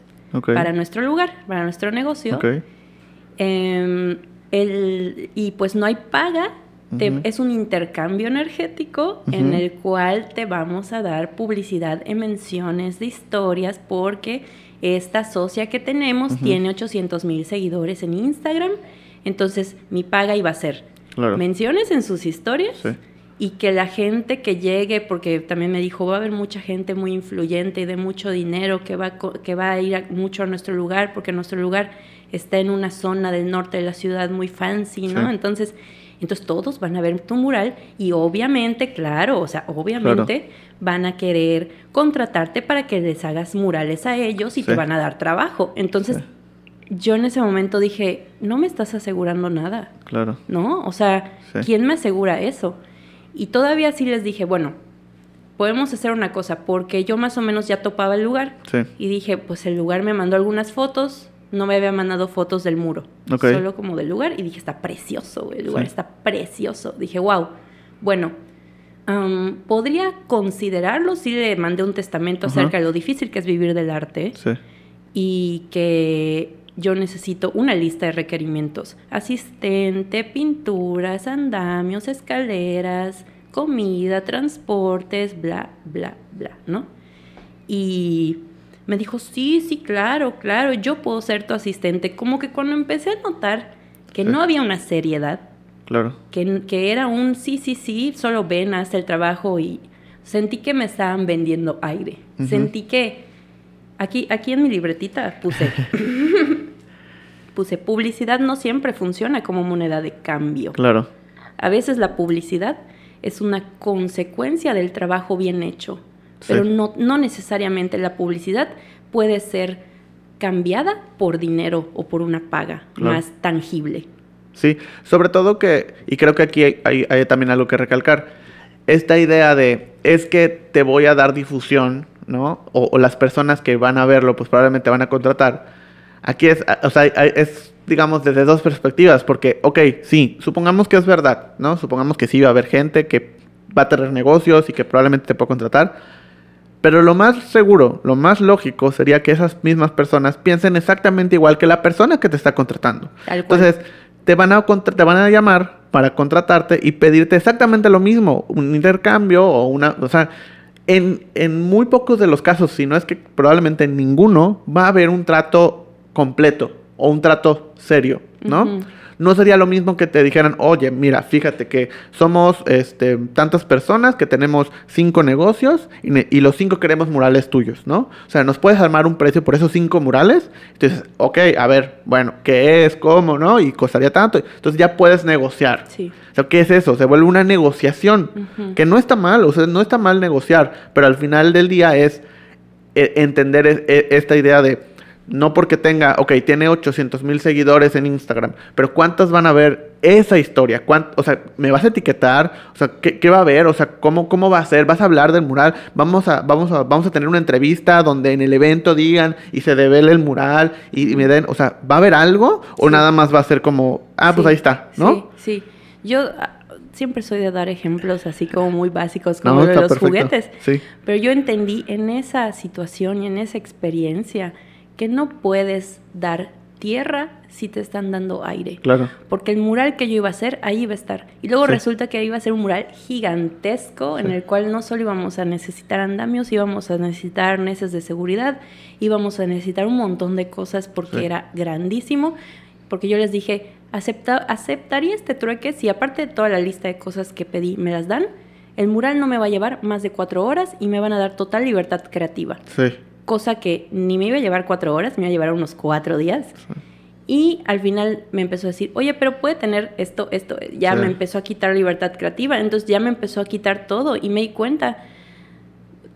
Speaker 3: para nuestro lugar, para nuestro negocio.
Speaker 2: Ok.
Speaker 3: Em, el- y pues no hay paga, te- es un intercambio energético en el cual te vamos a dar publicidad en menciones de historias porque esta socia que tenemos tiene 800 mil seguidores en Instagram, entonces mi paga iba a ser
Speaker 2: Claro.
Speaker 3: menciones en sus historias
Speaker 2: Sí.
Speaker 3: Y que la gente que llegue, porque también me dijo, va a haber mucha gente muy influyente y de mucho dinero que va, a que va a ir a- mucho a nuestro lugar, porque nuestro lugar está en una zona del norte de la ciudad muy fancy, ¿no?
Speaker 2: Sí.
Speaker 3: Entonces, entonces todos van a ver tu mural y obviamente, claro, o sea, obviamente van a querer contratarte para que les hagas murales a ellos y te van a dar trabajo. Entonces,
Speaker 2: Sí.
Speaker 3: yo en ese momento dije, no me estás asegurando nada.
Speaker 2: Claro.
Speaker 3: ¿no? O sea. ¿quién me asegura eso? Y todavía sí les dije, bueno, podemos hacer una cosa, porque yo más o menos ya topaba el lugar.
Speaker 2: Sí.
Speaker 3: Y dije, pues el lugar me mandó algunas fotos, no me había mandado fotos del muro,
Speaker 2: Ok.
Speaker 3: solo como del lugar. Y dije, está precioso, güey, el lugar
Speaker 2: Sí.
Speaker 3: está precioso. Dije, wow, bueno, am, podría considerarlo, sí le mandé un testamento acerca de lo difícil que es vivir del arte
Speaker 2: Sí.
Speaker 3: y que yo necesito una lista de requerimientos. Asistente, pinturas, andamios, escaleras, comida, transportes, bla, bla, bla, ¿no? Y me dijo, sí, sí, claro, claro, yo puedo ser tu asistente. Como que cuando empecé a notar que no había una seriedad,
Speaker 2: Claro.
Speaker 3: que, que era un sí, sí, sí, solo ven, haz el trabajo y sentí que me estaban vendiendo aire. Sentí que aquí, aquí en mi libretita puse, puse publicidad no siempre funciona como moneda de cambio.
Speaker 2: Claro.
Speaker 3: A veces la publicidad es una consecuencia del trabajo bien hecho, pero no, no necesariamente la publicidad puede ser cambiada por dinero o por una paga
Speaker 2: Claro.
Speaker 3: más tangible.
Speaker 2: Sí, sobre todo que, y creo que aquí hay, hay- hay también algo que recalcar, esta idea de es que te voy a dar difusión, ¿no? O, o las personas que van a verlo, pues probablemente van a contratar. Aquí es, o sea, es, digamos, desde dos perspectivas, porque, ok, sí, supongamos que es verdad, ¿no? Supongamos que sí va a haber gente que va a tener negocios y que probablemente te pueda contratar, Pero lo más seguro, lo más lógico sería que esas mismas personas piensen exactamente igual que la persona que te está contratando. Entonces, te van, a te van a llamar para contratarte y pedirte exactamente lo mismo, un intercambio o una... O sea, en, en muy pocos de los casos, si no es que probablemente en ninguno, va a haber un trato completo o un trato serio, ¿no? No sería lo mismo que te dijeran, oye, mira, fíjate que somos este, tantas personas que tenemos cinco negocios y, los cinco queremos murales tuyos, ¿no? O sea, ¿nos puedes armar un precio por esos cinco murales? Entonces, ok, a ver, bueno, ¿qué es? ¿Cómo? ¿No? Y costaría tanto. Entonces ya puedes negociar.
Speaker 3: Sí.
Speaker 2: O sea, ¿qué es eso? Se vuelve una negociación. Que no está mal, o sea, no está mal negociar, pero al final del día es eh, entender es- e- esta idea de no porque tenga, ok, tiene 800 mil seguidores en Instagram, pero ¿cuántas van a ver esa historia? ¿Cuánt- o sea, ¿me vas a etiquetar? O sea, ¿qué, qué va a ver? O sea, ¿cómo, ¿cómo va a ser? ¿Vas a hablar del mural? ¿Vamos a, vamos, a, ¿Vamos a tener una entrevista donde en el evento digan y se devele el mural y, y me den, o sea, ¿va a haber algo? ¿O
Speaker 3: Sí.
Speaker 2: nada más va a ser como, ah, pues ahí está, ¿no?
Speaker 3: Sí, sí. Yo ah, siempre soy de dar ejemplos así como muy básicos, como de los
Speaker 2: perfecto.
Speaker 3: juguetes.
Speaker 2: Sí.
Speaker 3: Pero yo entendí en esa situación y en esa experiencia que no puedes dar tierra si te están dando aire.
Speaker 2: Claro.
Speaker 3: Porque el mural que yo iba a hacer, ahí iba a estar. Y luego
Speaker 2: Sí.
Speaker 3: resulta que iba a ser un mural gigantesco en el cual no solo íbamos a necesitar andamios, íbamos a necesitar arneses de seguridad, íbamos a necesitar un montón de cosas porque
Speaker 2: Sí.
Speaker 3: era grandísimo. Porque yo les dije, acepta, aceptaría este trueque si aparte de toda la lista de cosas que pedí me las dan. El mural no me va a llevar más de cuatro horas y me van a dar total libertad creativa
Speaker 2: Sí.
Speaker 3: Cosa que ni me iba a llevar cuatro horas, me iba a llevar unos cuatro días. Y al final me empezó a decir, oye, pero puede tener esto, esto. Ya
Speaker 2: Sí.
Speaker 3: me empezó a quitar libertad creativa, entonces ya me empezó a quitar todo y me di cuenta.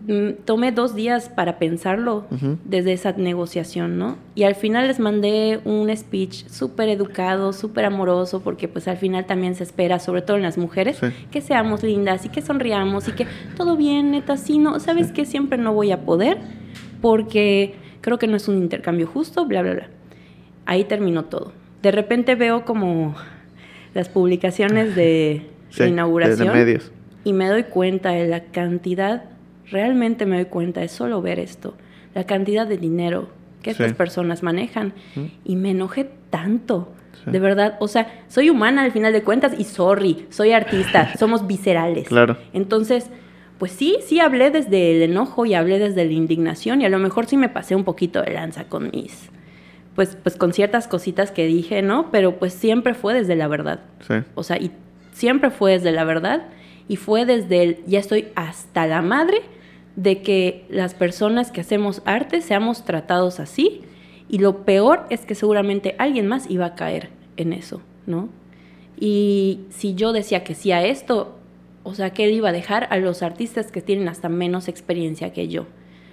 Speaker 3: Mm, Tomé dos días para pensarlo desde esa negociación, ¿no? Y al final les mandé un speech súper educado, súper amoroso, porque pues al final también se espera, sobre todo en las mujeres,
Speaker 2: Sí.
Speaker 3: que seamos lindas y que sonriamos y que todo bien, neta, sí, no, ¿sabes qué? Siempre no voy a poder porque creo que no es un intercambio justo, bla, bla, bla. Ahí terminó todo. De repente veo como las publicaciones de,
Speaker 2: Sí,
Speaker 3: de- inauguración
Speaker 2: medios.
Speaker 3: y me doy cuenta de la cantidad, realmente me doy cuenta de solo ver esto, la cantidad de dinero que
Speaker 2: Sí.
Speaker 3: estas personas manejan y me enojé tanto.
Speaker 2: Sí.
Speaker 3: De verdad, o sea, soy humana al final de cuentas y sorry, soy artista, somos viscerales.
Speaker 2: Claro.
Speaker 3: Entonces, pues sí, sí hablé desde el enojo y hablé desde la indignación y a lo mejor sí me pasé un poquito de lanza con mis, pues, pues con ciertas cositas que dije, ¿no? Pero pues siempre fue desde la verdad.
Speaker 2: Sí.
Speaker 3: O sea, y siempre fue desde la verdad y fue desde el, ya estoy hasta la madre de que las personas que hacemos arte seamos tratados así y lo peor es que seguramente alguien más iba a caer en eso, ¿no? Y si yo decía que sí a esto, o sea, que él iba a dejar a los artistas que tienen hasta menos experiencia que yo.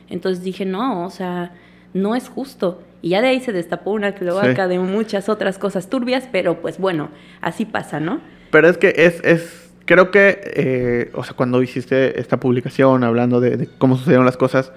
Speaker 3: Entonces dije, no, o sea, no es justo. Y ya de ahí se destapó una cloaca
Speaker 2: Sí.
Speaker 3: de muchas otras cosas turbias, pero pues bueno, así pasa, ¿no?
Speaker 2: Pero es que es, es creo que, eh, o sea, cuando hiciste esta publicación hablando de, de cómo sucedieron las cosas,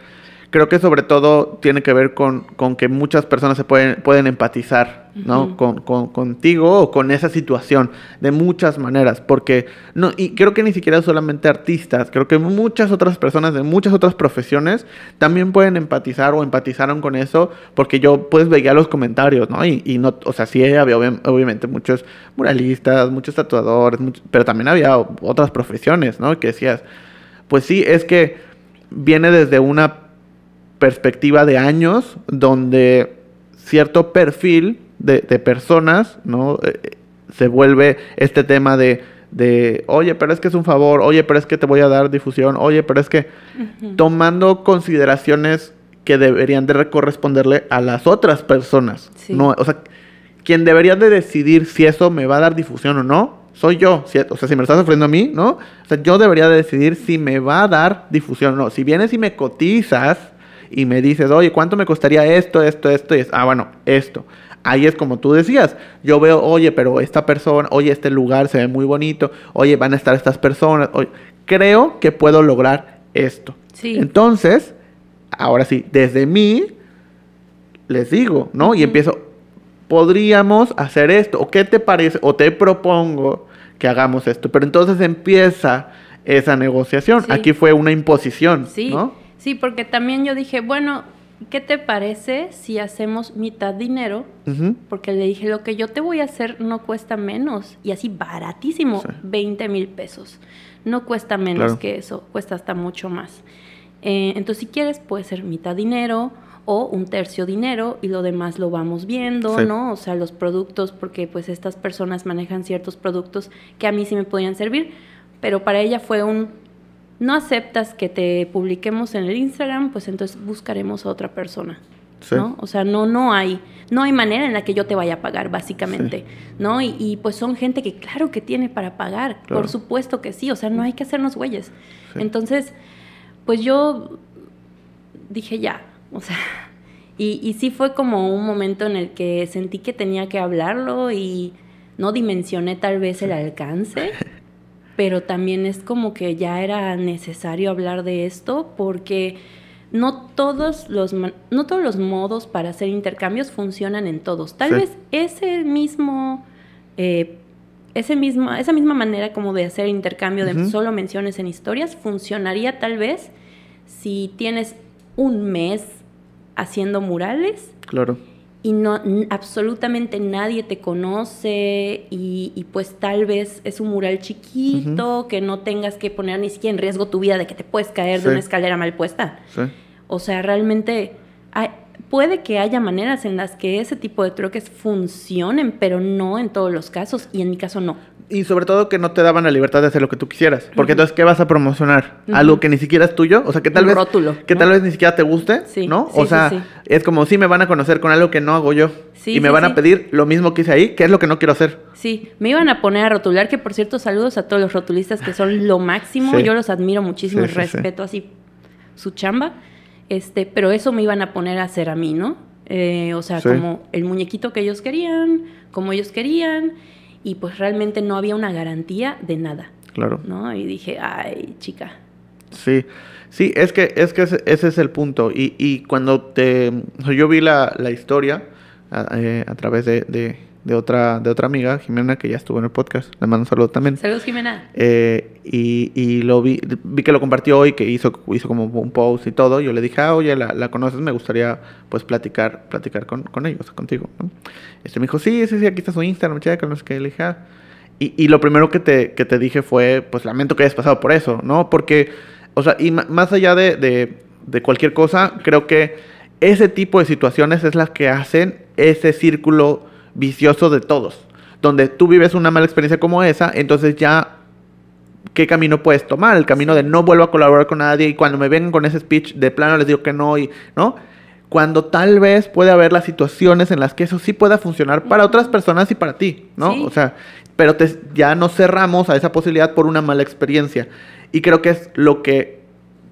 Speaker 2: creo que sobre todo tiene que ver con, con que muchas personas se pueden, pueden empatizar, ¿no?
Speaker 3: Ujú.
Speaker 2: con, con- contigo o con esa situación de muchas maneras, porque, no, y creo que ni siquiera solamente artistas, creo que muchas otras personas de muchas otras profesiones también pueden empatizar o empatizaron con eso, porque yo pues veía los comentarios, ¿no? Y, y no, o sea, sí había obvi- obviamente muchos muralistas, muchos tatuadores, pero también había otras profesiones, ¿no? Que decías, pues sí, es que viene desde una perspectiva de años donde cierto perfil de, de personas, ¿no? Eh, se vuelve este tema de, de, oye, pero es que es un favor, oye, pero es que te voy a dar difusión, oye, pero es que tomando consideraciones que deberían de corresponderle a las otras personas.
Speaker 3: Sí.
Speaker 2: No, o sea, quien debería de decidir si eso me va a dar difusión o no, soy yo. Si- o sea, si me lo estás ofreciendo a mí, ¿no? O sea, yo debería de decidir si me va a dar difusión o no. Si vienes y me cotizas y me dices, oye, ¿cuánto me costaría esto, esto, esto? Y es, ah, bueno, esto. Ahí es como tú decías. Yo veo, oye, pero esta persona, oye, este lugar se ve muy bonito, oye, van a estar estas personas. oye, creo que puedo lograr esto.
Speaker 3: Sí.
Speaker 2: Entonces, ahora sí, desde mí les digo, ¿no? Y empiezo, podríamos hacer esto, o qué te parece, o te propongo que hagamos esto. Pero entonces empieza esa negociación.
Speaker 3: Sí.
Speaker 2: Aquí fue una imposición,
Speaker 3: Sí,
Speaker 2: ¿no?
Speaker 3: Sí, porque también yo dije, bueno, ¿qué te parece si hacemos mitad dinero? Porque le dije, lo que yo te voy a hacer no cuesta menos. Y así baratísimo,
Speaker 2: Sí.
Speaker 3: 20 mil pesos. No cuesta menos
Speaker 2: Claro.
Speaker 3: que eso, cuesta hasta mucho más. Eh, entonces, si quieres, puede ser mitad dinero o un tercio dinero y lo demás lo vamos viendo,
Speaker 2: Sí.
Speaker 3: ¿no? O sea, los productos, porque pues estas personas manejan ciertos productos que a mí sí me podían servir, pero para ella fue un, no aceptas que te publiquemos en el Instagram, pues entonces buscaremos a otra persona.
Speaker 2: Sí.
Speaker 3: ¿no? O sea, no, no hay, no hay manera en la que yo te vaya a pagar, básicamente, ¿no? Y, y, pues son gente que claro que tiene para pagar,
Speaker 2: Claro.
Speaker 3: por supuesto que sí, o sea, no hay que hacernos güeyes.
Speaker 2: Sí.
Speaker 3: Entonces, pues yo dije ya, o sea, y, y sí fue como un momento en el que sentí que tenía que hablarlo y no dimensioné tal vez el alcance, pero también es como que ya era necesario hablar de esto porque no todos los no todos los modos para hacer intercambios funcionan en todos. Tal
Speaker 2: Sí.
Speaker 3: vez ese mismo eh, ese mismo, esa misma manera como de hacer intercambio de solo menciones en historias funcionaría tal vez si tienes un mes haciendo murales
Speaker 2: Claro.
Speaker 3: Y no absolutamente nadie te conoce y, y pues tal vez es un mural chiquito que no tengas que poner ni siquiera en riesgo tu vida de que te puedes caer
Speaker 2: Sí.
Speaker 3: de una escalera mal puesta.
Speaker 2: Sí.
Speaker 3: O sea, realmente hay- puede que haya maneras en las que ese tipo de truques funcionen, pero no en todos los casos y en mi caso no.
Speaker 2: Y sobre todo que no te daban la libertad de hacer lo que tú quisieras. Porque entonces, ¿qué vas a promocionar? Algo que ni siquiera es tuyo. O sea, que tal
Speaker 3: Un
Speaker 2: vez.
Speaker 3: rótulo,
Speaker 2: Que
Speaker 3: ¿no?
Speaker 2: tal vez ni siquiera te guste.
Speaker 3: Sí,
Speaker 2: ¿no?
Speaker 3: sí,
Speaker 2: o sea,
Speaker 3: sí.
Speaker 2: es como si me van a conocer con algo que no hago yo.
Speaker 3: Sí,
Speaker 2: y me van a pedir lo mismo que hice ahí, que es lo que no quiero hacer.
Speaker 3: Sí, me iban a poner a rotular, que por cierto, saludos a todos los rotulistas que son lo máximo. Yo los admiro muchísimo y respeto así su chamba. Este, pero eso me iban a poner a hacer a mí, ¿no? Eh, o sea,
Speaker 2: Sí.
Speaker 3: como el muñequito que ellos querían, como ellos querían, y pues realmente no había una garantía de nada,
Speaker 2: Claro.
Speaker 3: ¿no? Y dije, ay, chica.
Speaker 2: Sí, sí, es que, es que ese, ese es el punto. Y, y cuando te, yo vi la, la historia a, eh, a través de, de, de otra, de otra amiga, Jimena, que ya estuvo en el podcast, le mando un saludo también.
Speaker 3: Saludos, Jimena.
Speaker 2: Eh, y, y lo vi, vi que lo compartió y que hizo, hizo como un post y todo. Yo le dije, ah, oye, la, la conoces, me gustaría pues platicar, platicar con, con ellos, contigo. ¿no? Este me dijo, sí, sí, sí, aquí está su Instagram, checa, no sé qué. Le dije, ah. Y, y lo primero que te, que te dije fue, pues lamento que hayas pasado por eso, ¿no? Porque, o sea, y más allá de, de, de cualquier cosa, creo que ese tipo de situaciones es las que hacen ese círculo vicioso de todos. Donde tú vives una mala experiencia como esa, entonces ya qué camino puedes tomar, el camino de no vuelvo a colaborar con nadie y cuando me vengan con ese speech de plano les digo que no y no, cuando tal vez puede haber las situaciones en las que eso sí pueda funcionar para otras personas y para ti, ¿no?
Speaker 3: Sí.
Speaker 2: O sea, pero te- ya nos cerramos a esa posibilidad por una mala experiencia y creo que es lo que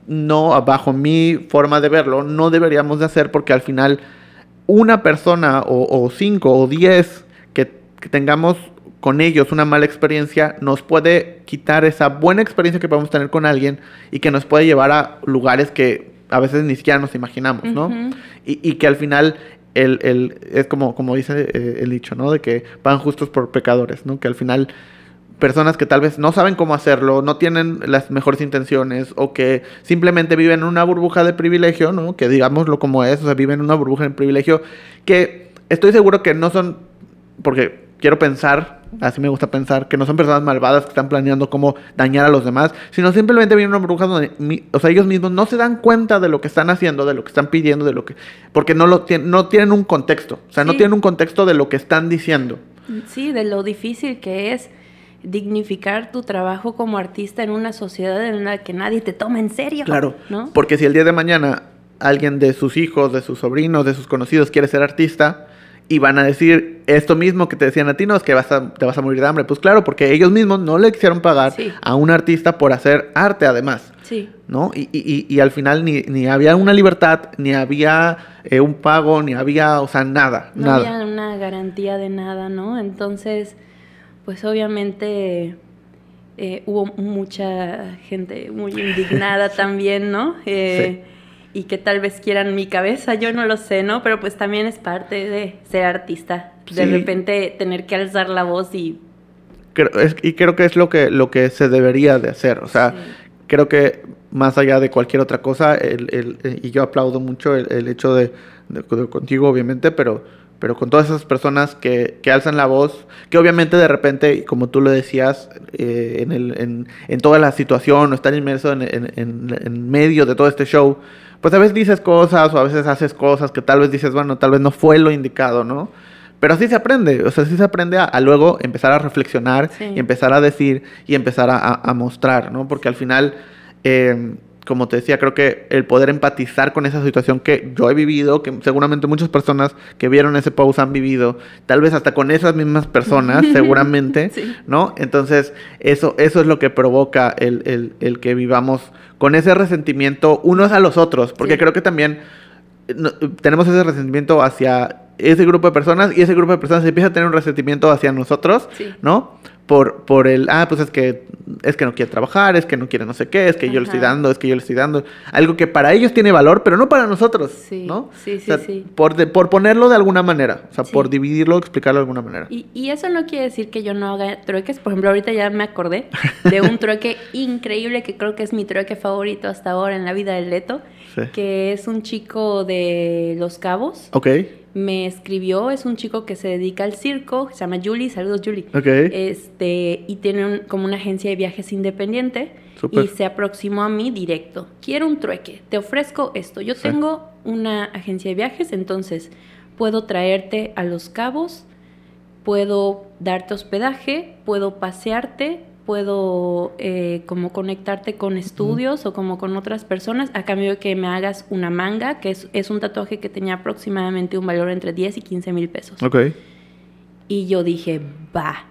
Speaker 2: no, bajo mi forma de verlo, no deberíamos de hacer porque al final una persona o, o cinco o diez que, que tengamos con ellos una mala experiencia nos puede quitar esa buena experiencia que podemos tener con alguien y que nos puede llevar a lugares que a veces ni siquiera nos imaginamos, ¿no? Y, y que al final el, el- es como, como dice eh, el dicho, ¿no? De que van justos por pecadores, ¿no? Que al final personas que tal vez no saben cómo hacerlo, no tienen las mejores intenciones o que simplemente viven en una burbuja de privilegio, ¿no? Que digámoslo como es, o sea, viven en una burbuja de privilegio que estoy seguro que no son, porque quiero pensar, así me gusta pensar, que no son personas malvadas que están planeando cómo dañar a los demás, sino simplemente viven en una burbuja donde, mi- o sea, ellos mismos no se dan cuenta de lo que están haciendo, de lo que están pidiendo, de lo que, porque no lo tienen, no tienen un contexto, o sea, no tienen un contexto de lo que están diciendo.
Speaker 3: Sí, de lo difícil que es dignificar tu trabajo como artista en una sociedad en la que nadie te toma en serio.
Speaker 2: Claro,
Speaker 3: ¿no?
Speaker 2: porque si el día de mañana alguien de sus hijos, de sus sobrinos, de sus conocidos quiere ser artista y van a decir esto mismo que te decían a ti, no, es que vas a, te vas a morir de hambre. Pues claro, porque ellos mismos no le quisieron pagar
Speaker 3: Sí.
Speaker 2: a un artista por hacer arte además.
Speaker 3: Sí.
Speaker 2: ¿no? Y, y- y- y al final ni, ni había una libertad, ni había eh, un pago, ni había, o sea, nada,
Speaker 3: No
Speaker 2: nada.
Speaker 3: había una garantía de nada, ¿no? Entonces, pues obviamente eh, hubo mucha gente muy indignada también, ¿no? Eh, Y que tal vez quieran mi cabeza, yo no lo sé, ¿no? Pero pues también es parte de ser artista. De
Speaker 2: Sí.
Speaker 3: repente tener que alzar la voz y...
Speaker 2: Creo- es- y creo que es lo que, lo que se debería de hacer. O sea,
Speaker 3: Sí.
Speaker 2: creo que más allá de cualquier otra cosa, el, el- y yo aplaudo mucho el, el hecho de, de- de contigo, obviamente, pero, pero con todas esas personas que, que alzan la voz, que obviamente de repente, como tú lo decías, eh, en, el, en, en toda la situación o estar inmerso en, en, medio de todo este show, pues a veces dices cosas o a veces haces cosas que tal vez dices, bueno, tal vez no fue lo indicado, ¿no? Pero así se aprende, o sea, así se aprende a, a luego empezar a reflexionar
Speaker 3: Sí.
Speaker 2: y empezar a decir y empezar a, a- a mostrar, ¿no? Porque al final, eh, como te decía, creo que el poder empatizar con esa situación que yo he vivido, que seguramente muchas personas que vieron ese post han vivido, tal vez hasta con esas mismas personas, seguramente,
Speaker 3: Sí.
Speaker 2: ¿no? Entonces, eso, eso es lo que provoca el, el- el que vivamos con ese resentimiento unos a los otros, porque
Speaker 3: Sí.
Speaker 2: creo que también no- tenemos ese resentimiento hacia ese grupo de personas y ese grupo de personas empieza a tener un resentimiento hacia nosotros,
Speaker 3: Sí.
Speaker 2: ¿no? Por, por el, ah, pues es que, es que no quiere trabajar, es que no quiere no sé qué, es que yo le estoy dando, es que yo le estoy dando. Algo que para ellos tiene valor, pero no para nosotros,
Speaker 3: Sí,
Speaker 2: ¿no?
Speaker 3: sí,
Speaker 2: O
Speaker 3: sí,
Speaker 2: sea,
Speaker 3: sí.
Speaker 2: Por, de- por ponerlo de alguna manera, o sea,
Speaker 3: Sí.
Speaker 2: por dividirlo, explicarlo de alguna manera.
Speaker 3: Y, y eso no quiere decir que yo no haga trueques. Por ejemplo, ahorita ya me acordé de un trueque increíble que creo que es mi trueque favorito hasta ahora en la vida del Leto,
Speaker 2: Sí.
Speaker 3: que es un chico de Los Cabos.
Speaker 2: Ok,
Speaker 3: Me escribió, es un chico que se dedica al circo, se llama Julie, saludos Julie.
Speaker 2: ok.
Speaker 3: Este, y tiene un- como una agencia de viajes independiente y se aproximó a mí directo. Quiero un trueque, te ofrezco esto. Yo
Speaker 2: Sí.
Speaker 3: tengo una agencia de viajes, entonces puedo traerte a Los Cabos, puedo darte hospedaje, puedo pasearte, puedo eh, como conectarte con estudios o como con otras personas a cambio de que me hagas una manga, que es, es un tatuaje que tenía aproximadamente un valor entre 10 y 15 mil pesos.
Speaker 2: Ok.
Speaker 3: Y yo dije, va.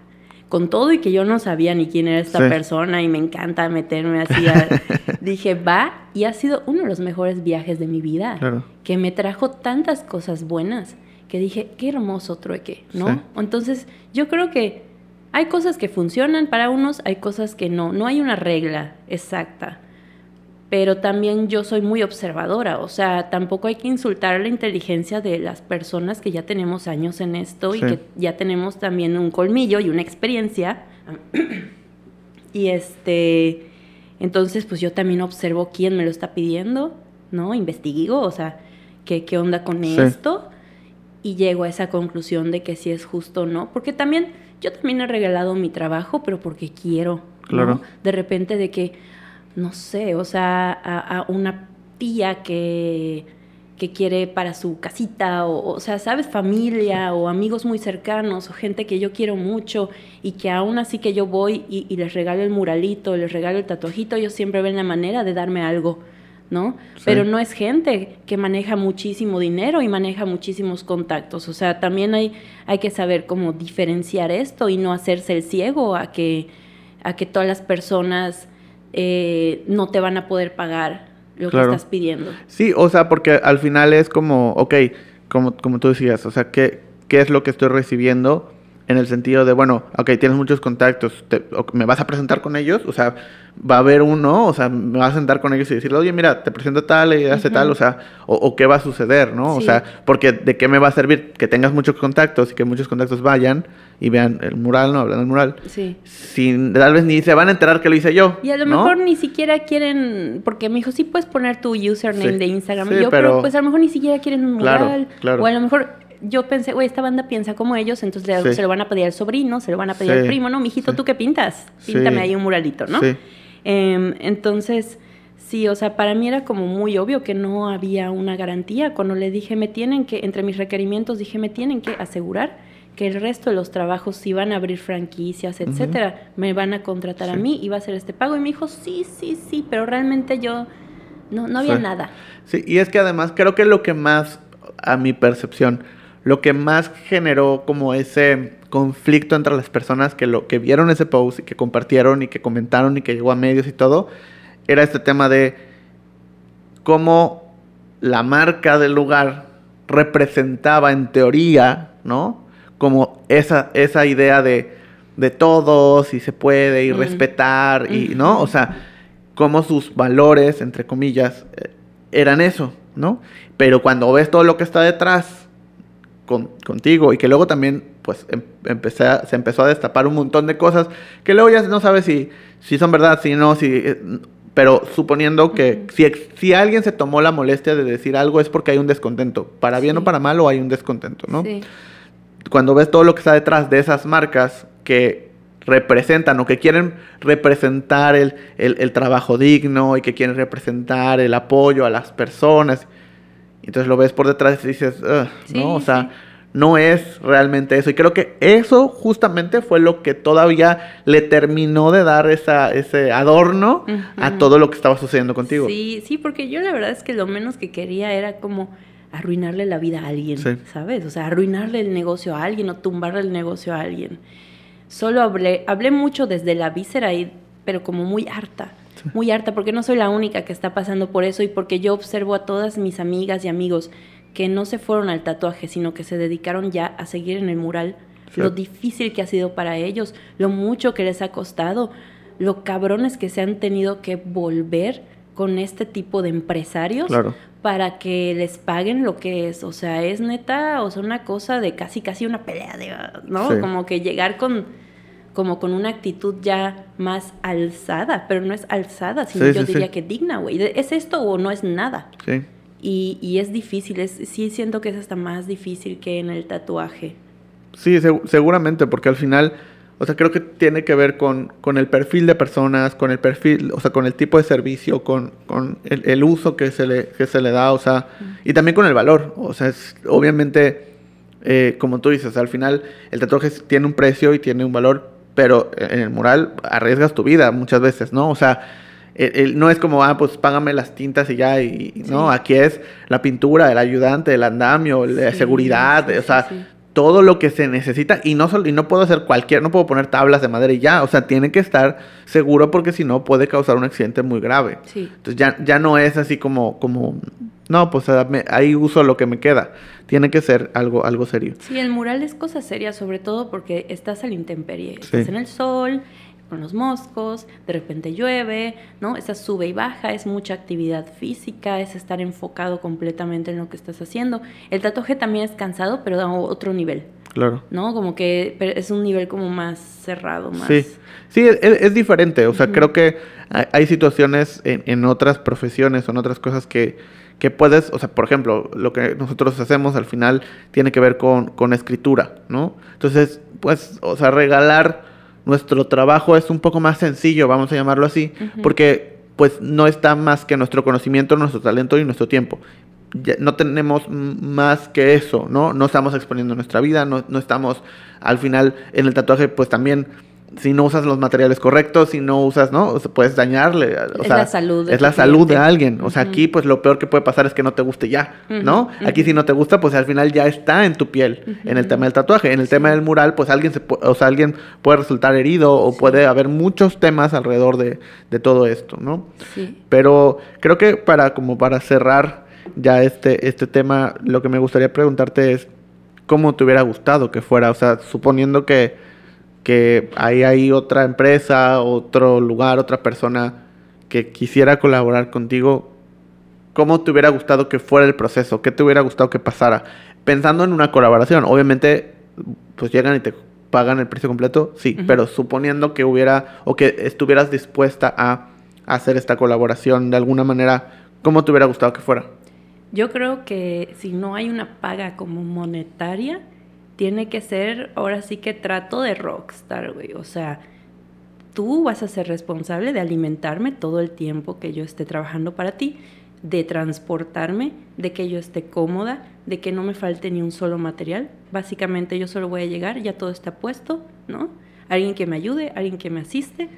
Speaker 3: Con todo y que yo no sabía ni quién era esta
Speaker 2: Sí.
Speaker 3: persona y me encanta meterme así. a- dije, va. Y ha sido uno de los mejores viajes de mi vida.
Speaker 2: Claro.
Speaker 3: Que me trajo tantas cosas buenas que dije, qué hermoso trueque, ¿no?
Speaker 2: Sí.
Speaker 3: Entonces, yo creo que hay cosas que funcionan para unos, hay cosas que no. No hay una regla exacta. Pero también yo soy muy observadora, o sea, tampoco hay que insultar la inteligencia de las personas que ya tenemos años en esto y que ya tenemos también un colmillo y una experiencia. y este, entonces pues yo también observo quién me lo está pidiendo, ¿no? Investigo, o sea, qué, qué onda con
Speaker 2: Sí.
Speaker 3: esto y llego a esa conclusión de que si es justo o no, porque también yo también he regalado mi trabajo, pero porque quiero, ¿no?
Speaker 2: Claro.
Speaker 3: De repente de que, no sé, o sea, a, a una tía que, que quiere para su casita, o, o sea, sabes, familia o amigos muy cercanos o gente que yo quiero mucho y que aún así que yo voy y, y les regalo el muralito, les regalo el tatuajito, ellos siempre ven la manera de darme algo. ¿No?
Speaker 2: Sí.
Speaker 3: Pero no es gente que maneja muchísimo dinero y maneja muchísimos contactos. O sea, también hay, hay que saber cómo diferenciar esto y no hacerse el ciego a que, a que todas las personas eh, no te van a poder pagar lo
Speaker 2: Claro.
Speaker 3: que estás pidiendo.
Speaker 2: Sí, o sea, porque al final es como, ok, como, como tú decías, o sea, ¿qué, ¿qué es lo que estoy recibiendo? En el sentido de, bueno, ok, tienes muchos contactos, te- ¿me vas a presentar con ellos? O sea, va a haber uno, o sea, me vas a sentar con ellos y decirle, oye, mira, te presento tal y hace tal, o sea, o, o qué va a suceder, ¿no? O sea, porque ¿de qué me va a servir que tengas muchos contactos y que muchos contactos vayan y vean el mural, ¿no? Hablan del mural.
Speaker 3: Sí.
Speaker 2: Sin, tal vez ni se van a enterar que lo hice yo.
Speaker 3: Y a lo
Speaker 2: ¿no?
Speaker 3: mejor ni siquiera quieren, porque me dijo, sí puedes poner tu username
Speaker 2: Sí.
Speaker 3: de Instagram.
Speaker 2: Sí,
Speaker 3: Y yo, pero...
Speaker 2: pero-
Speaker 3: pues a lo mejor ni siquiera quieren un
Speaker 2: Claro,
Speaker 3: mural.
Speaker 2: claro.
Speaker 3: O a lo mejor yo pensé, güey, esta banda piensa como ellos, entonces
Speaker 2: Sí.
Speaker 3: se lo van a pedir al sobrino, se lo van a pedir
Speaker 2: Sí,
Speaker 3: al primo, ¿no? Mijito,
Speaker 2: sí.
Speaker 3: ¿tú qué pintas? Píntame ahí un muralito, ¿no?
Speaker 2: Sí.
Speaker 3: Em, entonces, sí, o sea, para mí era como muy obvio que no había una garantía. Cuando le dije, me tienen que, entre mis requerimientos, dije, me tienen que asegurar que el resto de los trabajos, si van a abrir franquicias, etcétera, me van a contratar a mí y va a hacer este pago. Y me dijo, sí, sí, sí, pero realmente yo no, no había
Speaker 2: Sí.
Speaker 3: nada.
Speaker 2: Sí, y es que además creo que lo que más, a mi percepción, lo que más generó como ese conflicto entre las personas que lo que vieron ese post y que compartieron y que comentaron y que llegó a medios y todo, era este tema de cómo la marca del lugar representaba en teoría, ¿no? Como esa, esa idea de, de todos y se puede y
Speaker 3: Mm.
Speaker 2: respetar y. ¿no? O sea, como sus valores, entre comillas, eh, eran eso, ¿no? Pero cuando ves todo lo que está detrás con- contigo y que luego también, pues, em- empecé a- se empezó a destapar un montón de cosas que luego ya no sabes si, si son verdad, si no, si... eh, Pero suponiendo que si, si alguien se tomó la molestia de decir algo es porque hay un descontento. Para bien o para mal o hay un descontento, ¿no?
Speaker 3: Sí.
Speaker 2: Cuando ves todo lo que está detrás de esas marcas que representan o que quieren representar el, el- el trabajo digno y que quieren representar el apoyo a las personas. Entonces lo ves por detrás y dices, ¿no? O sea,
Speaker 3: sí.
Speaker 2: no es realmente eso. Y creo que eso justamente fue lo que todavía le terminó de dar esa, ese adorno a todo lo que estaba sucediendo contigo.
Speaker 3: Sí, sí, porque yo la verdad es que lo menos que quería era como arruinarle la vida a alguien,
Speaker 2: Sí.
Speaker 3: ¿sabes? O sea, arruinarle el negocio a alguien o tumbarle el negocio a alguien. Solo hablé, hablé mucho desde la víscera, y, pero como muy harta, muy harta, porque no soy la única que está pasando por eso y porque yo observo a todas mis amigas y amigos que no se fueron al tatuaje, sino que se dedicaron ya a seguir en el mural, lo difícil que ha sido para ellos, lo mucho que les ha costado, lo cabrones que se han tenido que volver con este tipo de empresarios
Speaker 2: Claro.
Speaker 3: para que les paguen lo que es. O sea, es neta, o sea, una cosa de casi, casi una pelea, de, ¿no?
Speaker 2: Sí.
Speaker 3: Como que llegar con, como con una actitud ya más alzada, pero no es alzada, sino
Speaker 2: Sí,
Speaker 3: yo
Speaker 2: sí, sí.
Speaker 3: diría que digna, güey. ¿Es esto o no es nada?
Speaker 2: Sí.
Speaker 3: Y, y es difícil, es, sí siento que es hasta más difícil que en el tatuaje.
Speaker 2: Sí, seg- seguramente, porque al final, o sea, creo que tiene que ver con, con el perfil de personas, con el perfil, o sea, con el tipo de servicio, con, con el, el uso que se, le, que se le da, o sea, y también con el valor. O sea, es, obviamente, eh, como tú dices, al final el tatuaje tiene un precio y tiene un valor, pero en el mural arriesgas tu vida muchas veces, ¿no? O sea, el- el- no es como, ah, pues págame las tintas y ya, y, y no, aquí es la pintura, el ayudante, el andamio, la
Speaker 3: Sí,
Speaker 2: seguridad,
Speaker 3: sí,
Speaker 2: o sea, todo lo que se necesita y no solo y no puedo hacer cualquier no puedo poner tablas de madera y ya o sea tiene que estar seguro porque si no puede causar un accidente muy grave. Entonces ya ya no es así como como no pues ah, ahí uso lo que me queda tiene que ser algo algo serio
Speaker 3: Sí, el mural es cosa seria, sobre todo porque estás a la intemperie.
Speaker 2: Sí.
Speaker 3: Estás en el sol, con los moscos, de repente llueve, ¿no? Estás sube y baja, es mucha actividad física, es estar enfocado completamente en lo que estás haciendo. El tatuaje también es cansado, pero da otro nivel,
Speaker 2: claro
Speaker 3: ¿no? Como que es un nivel como más cerrado, más...
Speaker 2: Sí, sí, es, es diferente. O sea, creo que hay, hay situaciones en, en otras profesiones o en otras cosas que, que puedes, o sea, por ejemplo, lo que nosotros hacemos al final tiene que ver con, con escritura, ¿no? Entonces, pues, o sea, regalar nuestro trabajo es un poco más sencillo, vamos a llamarlo así, porque pues no está más que nuestro conocimiento, nuestro talento y nuestro tiempo. Ya no tenemos más que eso, ¿no? No estamos exponiendo nuestra vida, no, no estamos al final en el tatuaje, pues también, si no usas los materiales correctos, si no usas, ¿no? O sea, puedes dañarle. O
Speaker 3: Es
Speaker 2: sea,
Speaker 3: la salud
Speaker 2: Es la salud de alguien. O sea, aquí, pues lo peor que puede pasar es que no te guste ya, ¿no? Aquí, si no te gusta, pues al final ya está en tu piel, en el tema del tatuaje. En el tema del mural, pues alguien, se o sea, alguien puede resultar herido o puede haber muchos temas alrededor de, de todo esto, ¿no?
Speaker 3: Sí.
Speaker 2: Pero creo que para como para cerrar ya este, este tema, lo que me gustaría preguntarte es cómo te hubiera gustado que fuera, o sea, suponiendo que, que ahí hay otra empresa, otro lugar, otra persona que quisiera colaborar contigo, ¿cómo te hubiera gustado que fuera el proceso? ¿Qué te hubiera gustado que pasara? Pensando en una colaboración, obviamente, pues llegan y te pagan el precio completo, sí, pero suponiendo que hubiera o que estuvieras dispuesta a hacer esta colaboración de alguna manera, ¿cómo te hubiera gustado que fuera?
Speaker 3: Yo creo que si no hay una paga como monetaria, tiene que ser ahora sí que trato de rockstar, güey. O sea, tú vas a ser responsable de alimentarme todo el tiempo que yo esté trabajando para ti, de transportarme, de que yo esté cómoda, de que no me falte ni un solo material. Básicamente yo solo voy a llegar, ya todo está puesto, ¿no? Alguien que me ayude, alguien que me asiste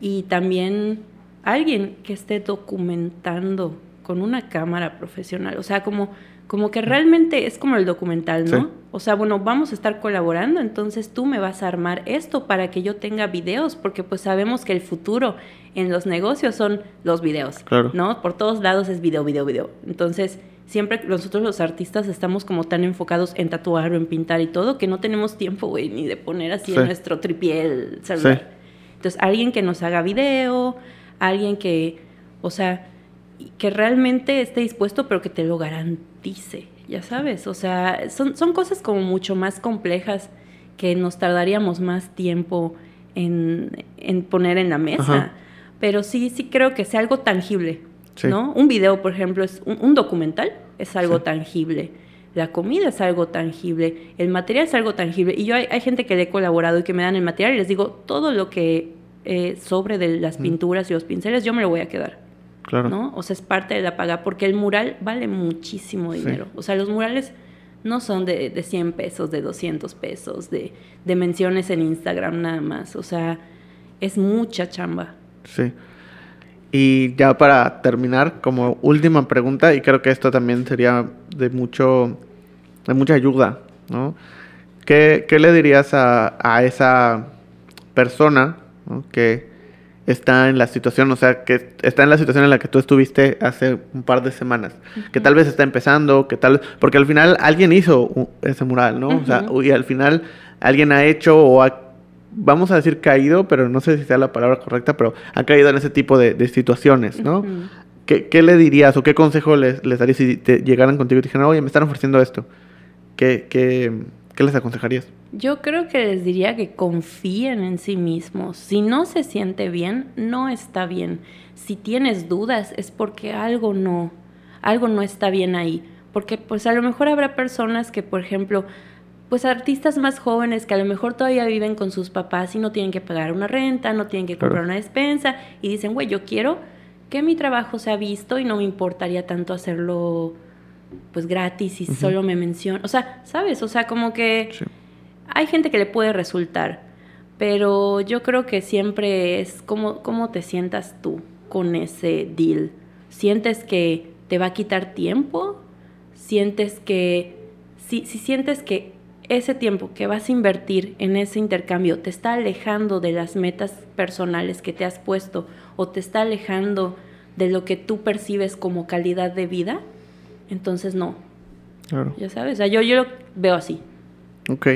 Speaker 3: y también alguien que esté documentando con una cámara profesional. O sea, como, como que realmente es como el documental, ¿no?
Speaker 2: Sí.
Speaker 3: O sea, bueno, vamos a estar colaborando, entonces tú me vas a armar esto para que yo tenga videos, porque pues sabemos que el futuro en los negocios son los videos,
Speaker 2: Claro.
Speaker 3: ¿no? Por todos lados es video, video, video. Entonces, siempre nosotros los artistas estamos como tan enfocados en tatuar o en pintar y todo, que no tenemos tiempo, güey, ni de poner así
Speaker 2: Sí.
Speaker 3: en nuestro tripié el celular.
Speaker 2: Sí.
Speaker 3: Entonces, alguien que nos haga video, alguien que, o sea, que realmente esté dispuesto, pero que te lo garantice, ya sabes. O sea, son, son cosas como mucho más complejas que nos tardaríamos más tiempo en, en poner en la mesa.
Speaker 2: Ajá.
Speaker 3: pero sí, sí creo que sea algo tangible,
Speaker 2: Sí.
Speaker 3: ¿no? Un video, por ejemplo, es un, un documental, es algo
Speaker 2: Sí.
Speaker 3: tangible. La comida es algo tangible, el material es algo tangible. Y yo hay, hay gente que le he colaborado y que me dan el material y les digo, todo lo que eh, sobre de las pinturas y los pinceles, yo me lo voy a quedar.
Speaker 2: Claro.
Speaker 3: ¿no? O sea, es parte de la paga, porque el mural vale muchísimo
Speaker 2: Sí.
Speaker 3: dinero. O sea, los murales no son de, de 100 pesos, de 200 pesos, de, de menciones en Instagram nada más. O sea, es mucha chamba.
Speaker 2: Sí. Y ya para terminar, como última pregunta, y creo que esto también sería de mucho, de mucha ayuda, ¿no? ¿Qué, qué le dirías a, a esa persona ¿no? que está en la situación, o sea, que está en la situación en la que tú estuviste hace un par de semanas, que tal vez está empezando, que tal, porque al final alguien hizo ese mural, ¿no? O sea, y al final alguien ha hecho o ha vamos a decir caído, pero no sé si sea la palabra correcta, pero ha caído en ese tipo de, de situaciones, ¿no? ¿Qué, qué le dirías o qué consejo les, les darías si te llegaran contigo y te dijeran, oye, me están ofreciendo esto? ¿Qué, qué, qué les aconsejarías?
Speaker 3: Yo creo que les diría que confíen en sí mismos. Si no se siente bien, no está bien. Si tienes dudas es porque algo no, algo no está bien ahí. Porque pues a lo mejor habrá personas que, por ejemplo, pues artistas más jóvenes que a lo mejor todavía viven con sus papás y no tienen que pagar una renta, no tienen que
Speaker 2: Claro.
Speaker 3: comprar una despensa y dicen, güey, yo quiero que mi trabajo sea visto y no me importaría tanto hacerlo pues gratis y solo me mencionan. O sea, ¿sabes? O sea, como que
Speaker 2: Sí.
Speaker 3: Hay gente que le puede resultar, pero yo creo que siempre es cómo, cómo te sientas tú con ese deal. ¿Sientes que te va a quitar tiempo? ¿Sientes que, si, si sientes que ese tiempo que vas a invertir en ese intercambio te está alejando de las metas personales que te has puesto o te está alejando de lo que tú percibes como calidad de vida, entonces no,
Speaker 2: Claro.
Speaker 3: ya sabes, o sea, yo, yo lo veo así.
Speaker 2: Ok.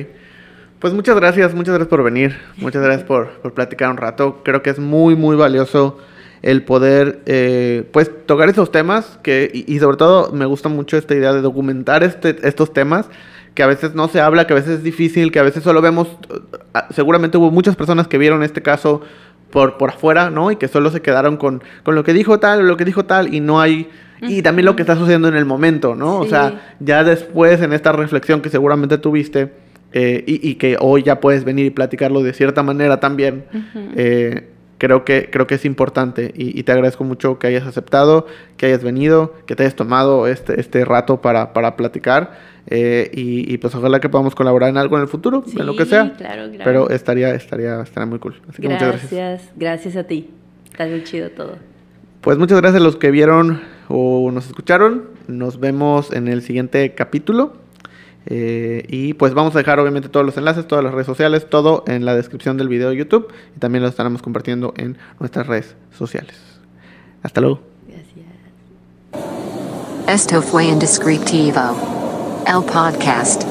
Speaker 2: Pues muchas gracias, muchas gracias por venir, muchas gracias por, por platicar un rato. Creo que es muy, muy valioso el poder, eh, pues, tocar esos temas que, y, y sobre todo me gusta mucho esta idea de documentar este, estos temas que a veces no se habla, que a veces es difícil, que a veces solo vemos, eh, seguramente hubo muchas personas que vieron este caso por, por afuera, ¿no? Y que solo se quedaron con, con lo que dijo tal, o lo que dijo tal, y no hay... Y también lo que está sucediendo en el momento, ¿no? O sea, ya después en esta reflexión que seguramente tuviste eh, y, y que hoy ya puedes venir y platicarlo de cierta manera también, eh, creo, que, creo que es importante y, y te agradezco mucho que hayas aceptado, que hayas venido, que te hayas tomado este, este rato para, para platicar eh, y, y pues ojalá que podamos colaborar en algo en el futuro, en lo que sea.
Speaker 3: claro, claro.
Speaker 2: Pero estaría, estaría, estaría muy cool. Así que muchas gracias.
Speaker 3: Gracias, a ti. Está bien chido todo.
Speaker 2: Pues muchas gracias a los que vieron o nos escucharon. Nos vemos en el siguiente capítulo. Eh, y pues vamos a dejar obviamente todos los enlaces, todas las redes sociales, todo en la descripción del video de YouTube. Y también lo estaremos compartiendo en nuestras redes sociales. Hasta luego.
Speaker 1: Esto fue Indescriptivo. El podcast.